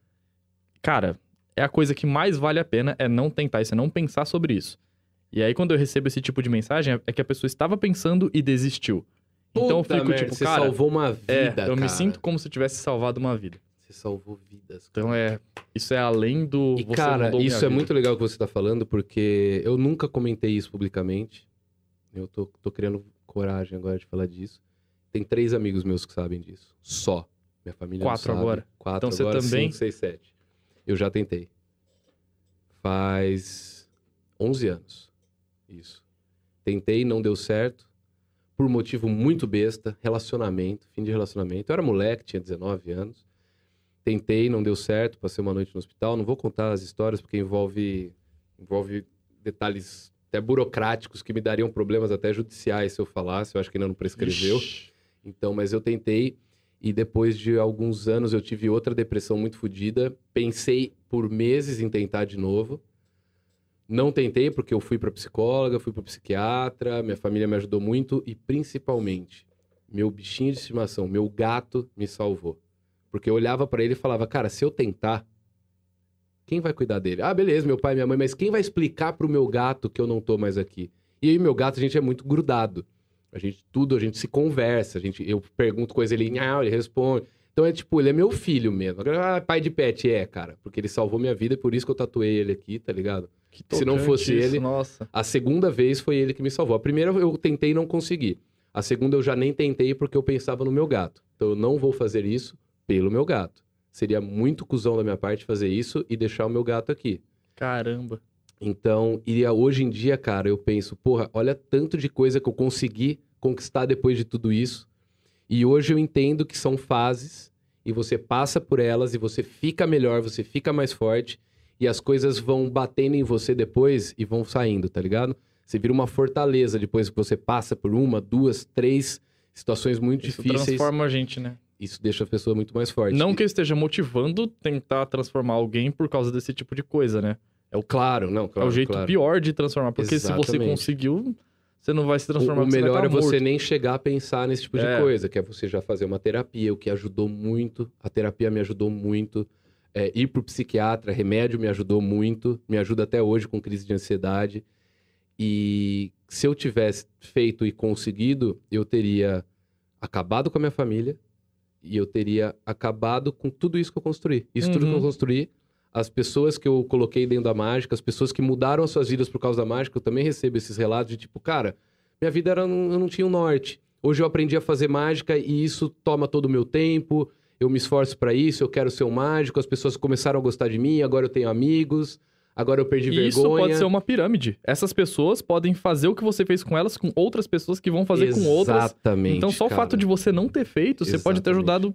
Cara, é a coisa que mais vale a pena é não tentar isso, é não pensar sobre isso. E aí, quando eu recebo esse tipo de mensagem, é que a pessoa estava pensando e desistiu. Então eu Puta fico merda, tipo, você cara, salvou uma vida, é, eu cara. me sinto como se eu tivesse salvado uma vida. Você salvou vidas. Então é, isso é além do E, você cara, isso é vida. muito legal que você tá falando, porque eu nunca comentei isso publicamente. Eu tô, tô criando coragem agora de falar disso. Tem três amigos meus que sabem disso. Só. Minha família Quatro agora. Quatro Então você agora, também? cinco, seis, sete. Eu já tentei. Faz 11 anos. Isso. Tentei, não deu certo. Por motivo muito besta, relacionamento, fim de relacionamento. Eu era moleque, tinha 19 anos. Tentei, não deu certo, passei uma noite no hospital. Não vou contar as histórias porque envolve, envolve detalhes até burocráticos que me dariam problemas até judiciais se eu falasse. Eu acho que ainda não prescreveu. Ixi. Então, mas eu tentei e depois de alguns anos eu tive outra depressão muito fodida. Pensei por meses em tentar de novo. Não tentei porque eu fui para psicóloga, fui para psiquiatra, minha família me ajudou muito e principalmente meu bichinho de estimação, meu gato me salvou. Porque eu olhava para ele e falava: "Cara, se eu tentar, quem vai cuidar dele? Ah, beleza, meu pai minha mãe, mas quem vai explicar pro meu gato que eu não tô mais aqui? E aí, meu gato, a gente é muito grudado. A gente, tudo, a gente se conversa. A gente, eu pergunto coisa, ele, ele responde. Então é tipo, ele é meu filho mesmo. Ah, pai de pet, é, cara. Porque ele salvou minha vida e por isso que eu tatuei ele aqui, tá ligado? Se não fosse isso, ele- Nossa. A segunda vez foi ele que me salvou. A primeira eu tentei e não consegui. A segunda eu já nem tentei porque eu pensava no meu gato. Então eu não vou fazer isso pelo meu gato. Seria muito cuzão da minha parte fazer isso e deixar o meu gato aqui. Caramba. Então, e hoje em dia, cara, eu penso, porra, olha tanto de coisa que eu consegui conquistar depois de tudo isso. E hoje eu entendo que são fases e você passa por elas e você fica melhor, você fica mais forte e as coisas vão batendo em você depois e vão saindo, tá ligado? Você vira uma fortaleza depois que você passa por uma, duas, três situações muito Isso difíceis. transforma a gente, né? Isso deixa a pessoa muito mais forte. Não que eu esteja motivando tentar transformar alguém por causa desse tipo de coisa, né? É o, Claro, não, claro. é o jeito claro. pior de transformar. Porque se você Exatamente. conseguiu, você não vai se O, transformar o porque melhor vai é tá você nem chegar a pensar nesse tipo de É. coisa, que é você já fazer uma terapia, o que ajudou muito. A terapia me ajudou muito. É, ir pro psiquiatra, remédio me ajudou muito. Me ajuda até hoje com crise de ansiedade. E se eu tivesse feito e conseguido, eu teria acabado com a minha família e eu teria acabado com tudo isso que eu construí. Isso tudo que eu Uhum. construí, as pessoas que eu coloquei dentro da mágica, as pessoas que mudaram as suas vidas por causa da mágica, eu também recebo esses relatos de tipo, cara, minha vida era, eu não tinha um norte. Hoje eu aprendi a fazer mágica e isso toma todo o meu tempo. Eu me esforço pra isso, eu quero ser um mágico. As pessoas começaram a gostar de mim, agora eu tenho amigos, agora eu perdi E isso vergonha. pode ser uma pirâmide. Essas pessoas podem fazer o que você fez com elas com outras pessoas que vão fazer com outras. Exatamente. Então, só o fato de você não ter feito, você pode ter Exatamente. ajudado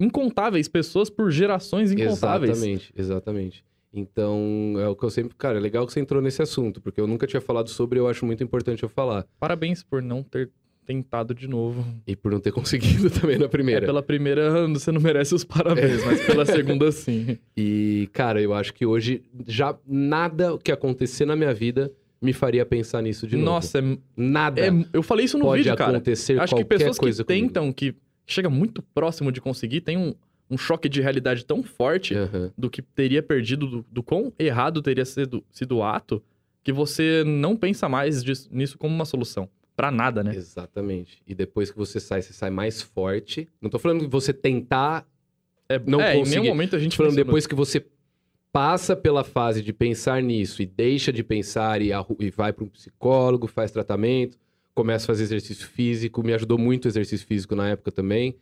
incontáveis pessoas por gerações incontáveis. Exatamente, exatamente. Então, é o que eu sempre. Cara, é legal que você entrou nesse assunto, porque eu nunca tinha falado sobre e eu acho muito importante eu falar. Parabéns por não ter tentado de novo. E por não ter conseguido também na É, primeira. pela primeira, você não merece os parabéns, mas pela segunda, sim. E, cara, eu acho que hoje já nada que acontecer na minha vida me faria pensar nisso de novo. Nossa, é, nada é- eu falei isso no pode vídeo, cara. acontecer Acho que pessoas que coisa comigo. tentam, que chega muito próximo de conseguir, tem um, um choque de realidade tão forte Aham. do que teria perdido, do, do quão errado teria sido, sido o ato, que você não pensa mais disso- nisso como uma solução. Pra nada, né? Exatamente. E depois que você sai, você sai mais forte. Não tô falando de você tentar É, Não é, em consegui. nenhum momento a gente Tô falando pensou no- depois que você passa pela fase de pensar nisso e deixa de pensar e, e vai para um psicólogo, faz tratamento, começa a fazer exercício físico, me ajudou muito o exercício físico na época também.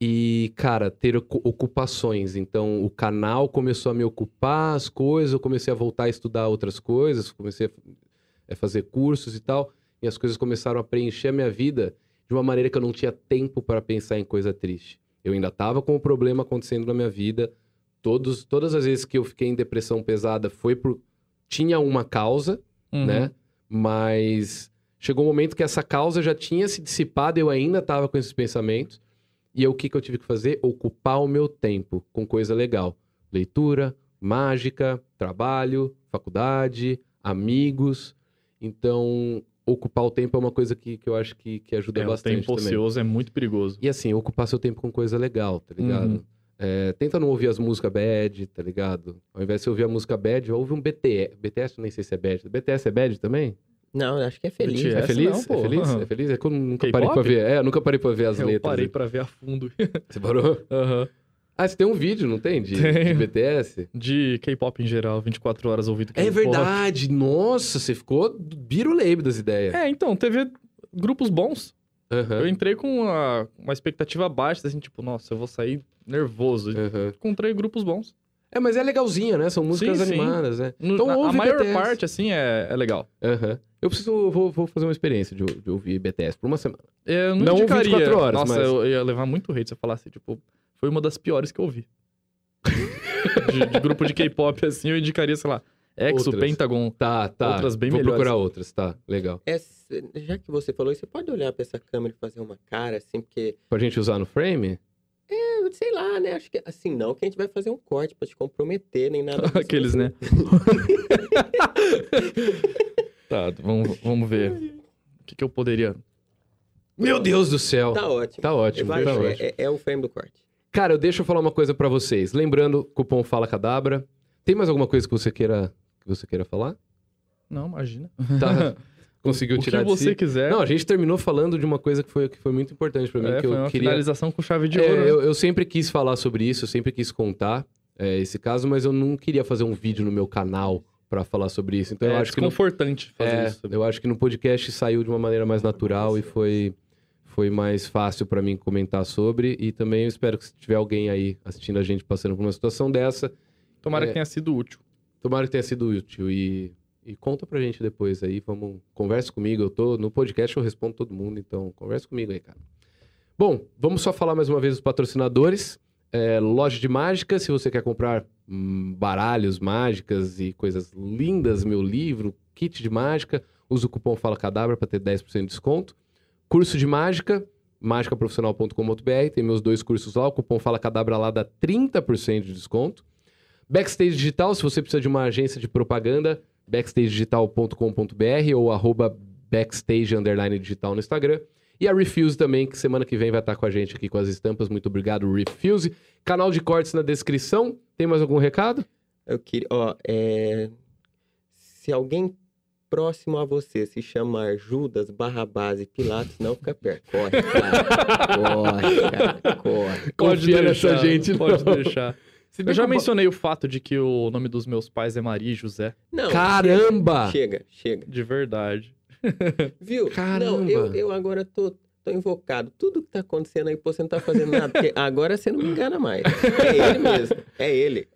E, cara, ter ocu- ocupações. Então, o canal começou a me ocupar as coisas, eu comecei a voltar a estudar outras coisas, comecei a, a fazer cursos e tal, e as coisas começaram a preencher a minha vida de uma maneira que eu não tinha tempo para pensar em coisa triste. Eu ainda estava com o problema acontecendo na minha vida, Todos, todas as vezes que eu fiquei em depressão pesada foi por. Tinha uma causa, Uhum. né? Mas chegou um momento que essa causa já tinha se dissipado, eu ainda estava com esses pensamentos. E o que, que eu tive que fazer? Ocupar o meu tempo com coisa legal. Leitura, mágica, trabalho, faculdade, amigos. Então, ocupar o tempo é uma coisa que, que eu acho que, que ajuda É, o bastante tempo também. ocioso é muito perigoso. E assim, ocupar seu tempo com coisa legal, tá ligado? Uhum. É, tenta não ouvir as músicas bad, tá ligado? Ao invés de você ouvir a música bad, ouve um BTS. BTS eu nem sei se é bad. BTS é bad também? Não, eu acho que é feliz. BTS. É Essa feliz? não, pô. é feliz? É feliz? É que eu nunca parei pra ver. É, eu nunca parei pra ver as eu letras. parei né? pra ver a fundo. Você parou? Aham. Ah, você tem um vídeo, não tem? De, Tenho. de BTS? De K-pop em geral, 24 horas ouvindo K-pop. É verdade! Nossa, você ficou biruleibe das ideias. É, então, teve grupos bons. Aham, Eu entrei com uma, uma expectativa baixa, assim, tipo, nossa, eu vou sair nervoso. aham. Encontrei grupos bons. É, mas é legalzinha, né? São músicas Sim, sim. animadas, né? Então a, a maior BTS. parte, assim, é, é legal. Aham. Eu preciso, vou, vou fazer uma experiência de, de ouvir BTS por uma semana. Eu não, Não indicaria. 24 horas, Nossa, mas- eu ia levar muito hate se eu falasse, tipo, foi uma das piores que eu ouvi. de, de grupo de K-pop, assim, eu indicaria, sei lá, Exo, Outras. Pentagon. Tá, tá. Outras bem Vou melhores. procurar outras, tá. Legal. É, se- já que você falou, isso, você pode olhar pra essa câmera e fazer uma cara, assim, porque, Pra gente usar no frame? eu sei lá, né? Acho que assim, não que a gente vai fazer um corte pra te comprometer, nem nada. Aqueles, né? tá, vamos, vamos ver. O que, que eu poderia. Meu Deus do céu! Tá ótimo. Tá ótimo, Vai, tá é, ótimo. é- é o frame do corte. Cara, deixa eu falar uma coisa pra vocês. Lembrando, cupom Fala Cadabra. Tem mais alguma coisa que você queira, que você queira falar? Não, imagina. Tá. conseguiu o tirar que de você si. quiser. Não, a gente terminou falando de uma coisa que foi, que foi muito importante pra mim, é, que foi eu uma queria... finalização com chave de É, ouro. né? eu, eu sempre quis falar sobre isso, eu sempre quis contar é, esse caso, mas eu não queria fazer um vídeo no meu canal pra falar sobre isso. Então eu é acho que desconfortante fazer é, isso. eu acho que no podcast saiu de uma maneira mais natural e foi foi mais fácil pra mim comentar sobre e também eu espero que se tiver alguém aí assistindo a gente passando por uma situação dessa, Tomara é. que tenha sido útil. tomara que tenha sido útil e e conta pra gente depois aí, vamos, conversa comigo, eu tô no podcast, eu respondo todo mundo, então conversa comigo aí, cara. Bom, vamos só falar mais uma vez dos patrocinadores. É, loja de mágica, se você quer comprar hum, baralhos, mágicas e coisas lindas, meu livro, kit de mágica, usa o cupom Fala Cadabra para ter 10% de desconto. Curso de mágica, mágicaprofissional.com.br, tem meus dois cursos lá, o cupom Fala Cadabra lá dá 30% de desconto. Backstage Digital, se você precisa de uma agência de propaganda, backstagedigital.com.br ou arroba backstage digital no Instagram. E a Refuse também, que semana que vem vai estar com a gente aqui com as estampas. Muito obrigado, Refuse. Canal de cortes na descrição. Tem mais algum recado? Eu queria, ó, é... se alguém próximo a você se chamar Judas, Barrabás e Pilatos, não fica perto. Corre, cara. corre, cara. Corre. Confia nessa gente, Pode não. deixar. Eu já mencionei o fato de que o nome dos meus pais é Maria e José. Não, Caramba! Chega, chega. De verdade. Viu? Caramba. Não, eu, eu agora tô, tô invocado. Tudo que tá acontecendo aí, pô, você não tá fazendo nada. Porque agora você não me engana mais. É ele mesmo. É ele.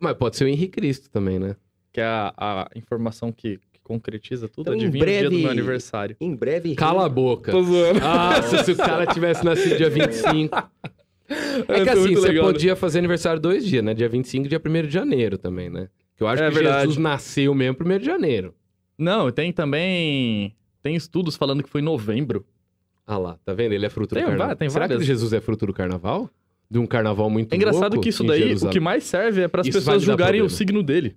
Mas pode ser o Henrique Cristo também, né? Que é a, a informação que concretiza tudo. Então, em Adivinha o dia do breve- meu aniversário. Em breve. Cala a boca. Tô zoando. Ah, se, o cara tivesse nascido dia 25. É que assim, você podia fazer aniversário dois dias, né? Dia 25 e dia 1 de janeiro também, né? Que eu acho É que verdade. Jesus nasceu mesmo 1 de janeiro. Não, tem também... Tem estudos falando que foi em novembro. Ah lá, tá vendo? Ele é fruto Tem do carnaval. va- tem Será várias. que Jesus é fruto do carnaval? De um carnaval muito É engraçado louco que isso daí, o Jerusalém? que mais serve é para as pessoas julgarem o signo dele.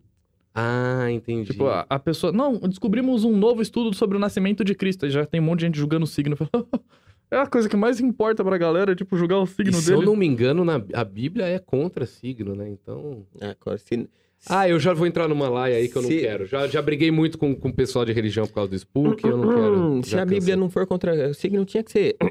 Ah, entendi. Tipo, a, a pessoa... Não, descobrimos um novo estudo sobre o nascimento de Cristo. Aí já tem um monte de gente julgando o signo. É a coisa que mais importa pra galera, tipo, julgar o E signo se eu dele. não me engano, na, a Bíblia é contra signo, né? Então... Agora, se, Ah, eu já vou entrar numa laia aí que eu não Se- quero. Já, já briguei muito com, com o pessoal de religião por causa do Spook, eu não quero. Hum, se a Bíblia cansei. não for contra o signo, tinha que ser.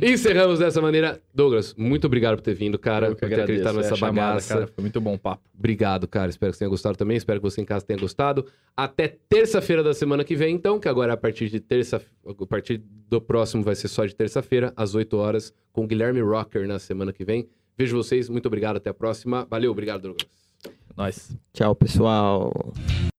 Encerramos dessa maneira. Douglas, muito obrigado por ter vindo, cara. Eu que por ter acreditado agradeço, é nessa a chamada, bagaça. cara. Foi muito bom o papo. Obrigado, cara. Espero que você tenha gostado também. Espero que você em casa tenha gostado. Até terça-feira da semana que vem, então, que agora é a partir de terça. A partir do próximo vai ser só de terça-feira, às 8 horas, com o Guilherme Rocker na semana que vem. Vejo vocês. Muito obrigado. Até a próxima. Valeu, obrigado, Douglas. Nós. Tchau, pessoal.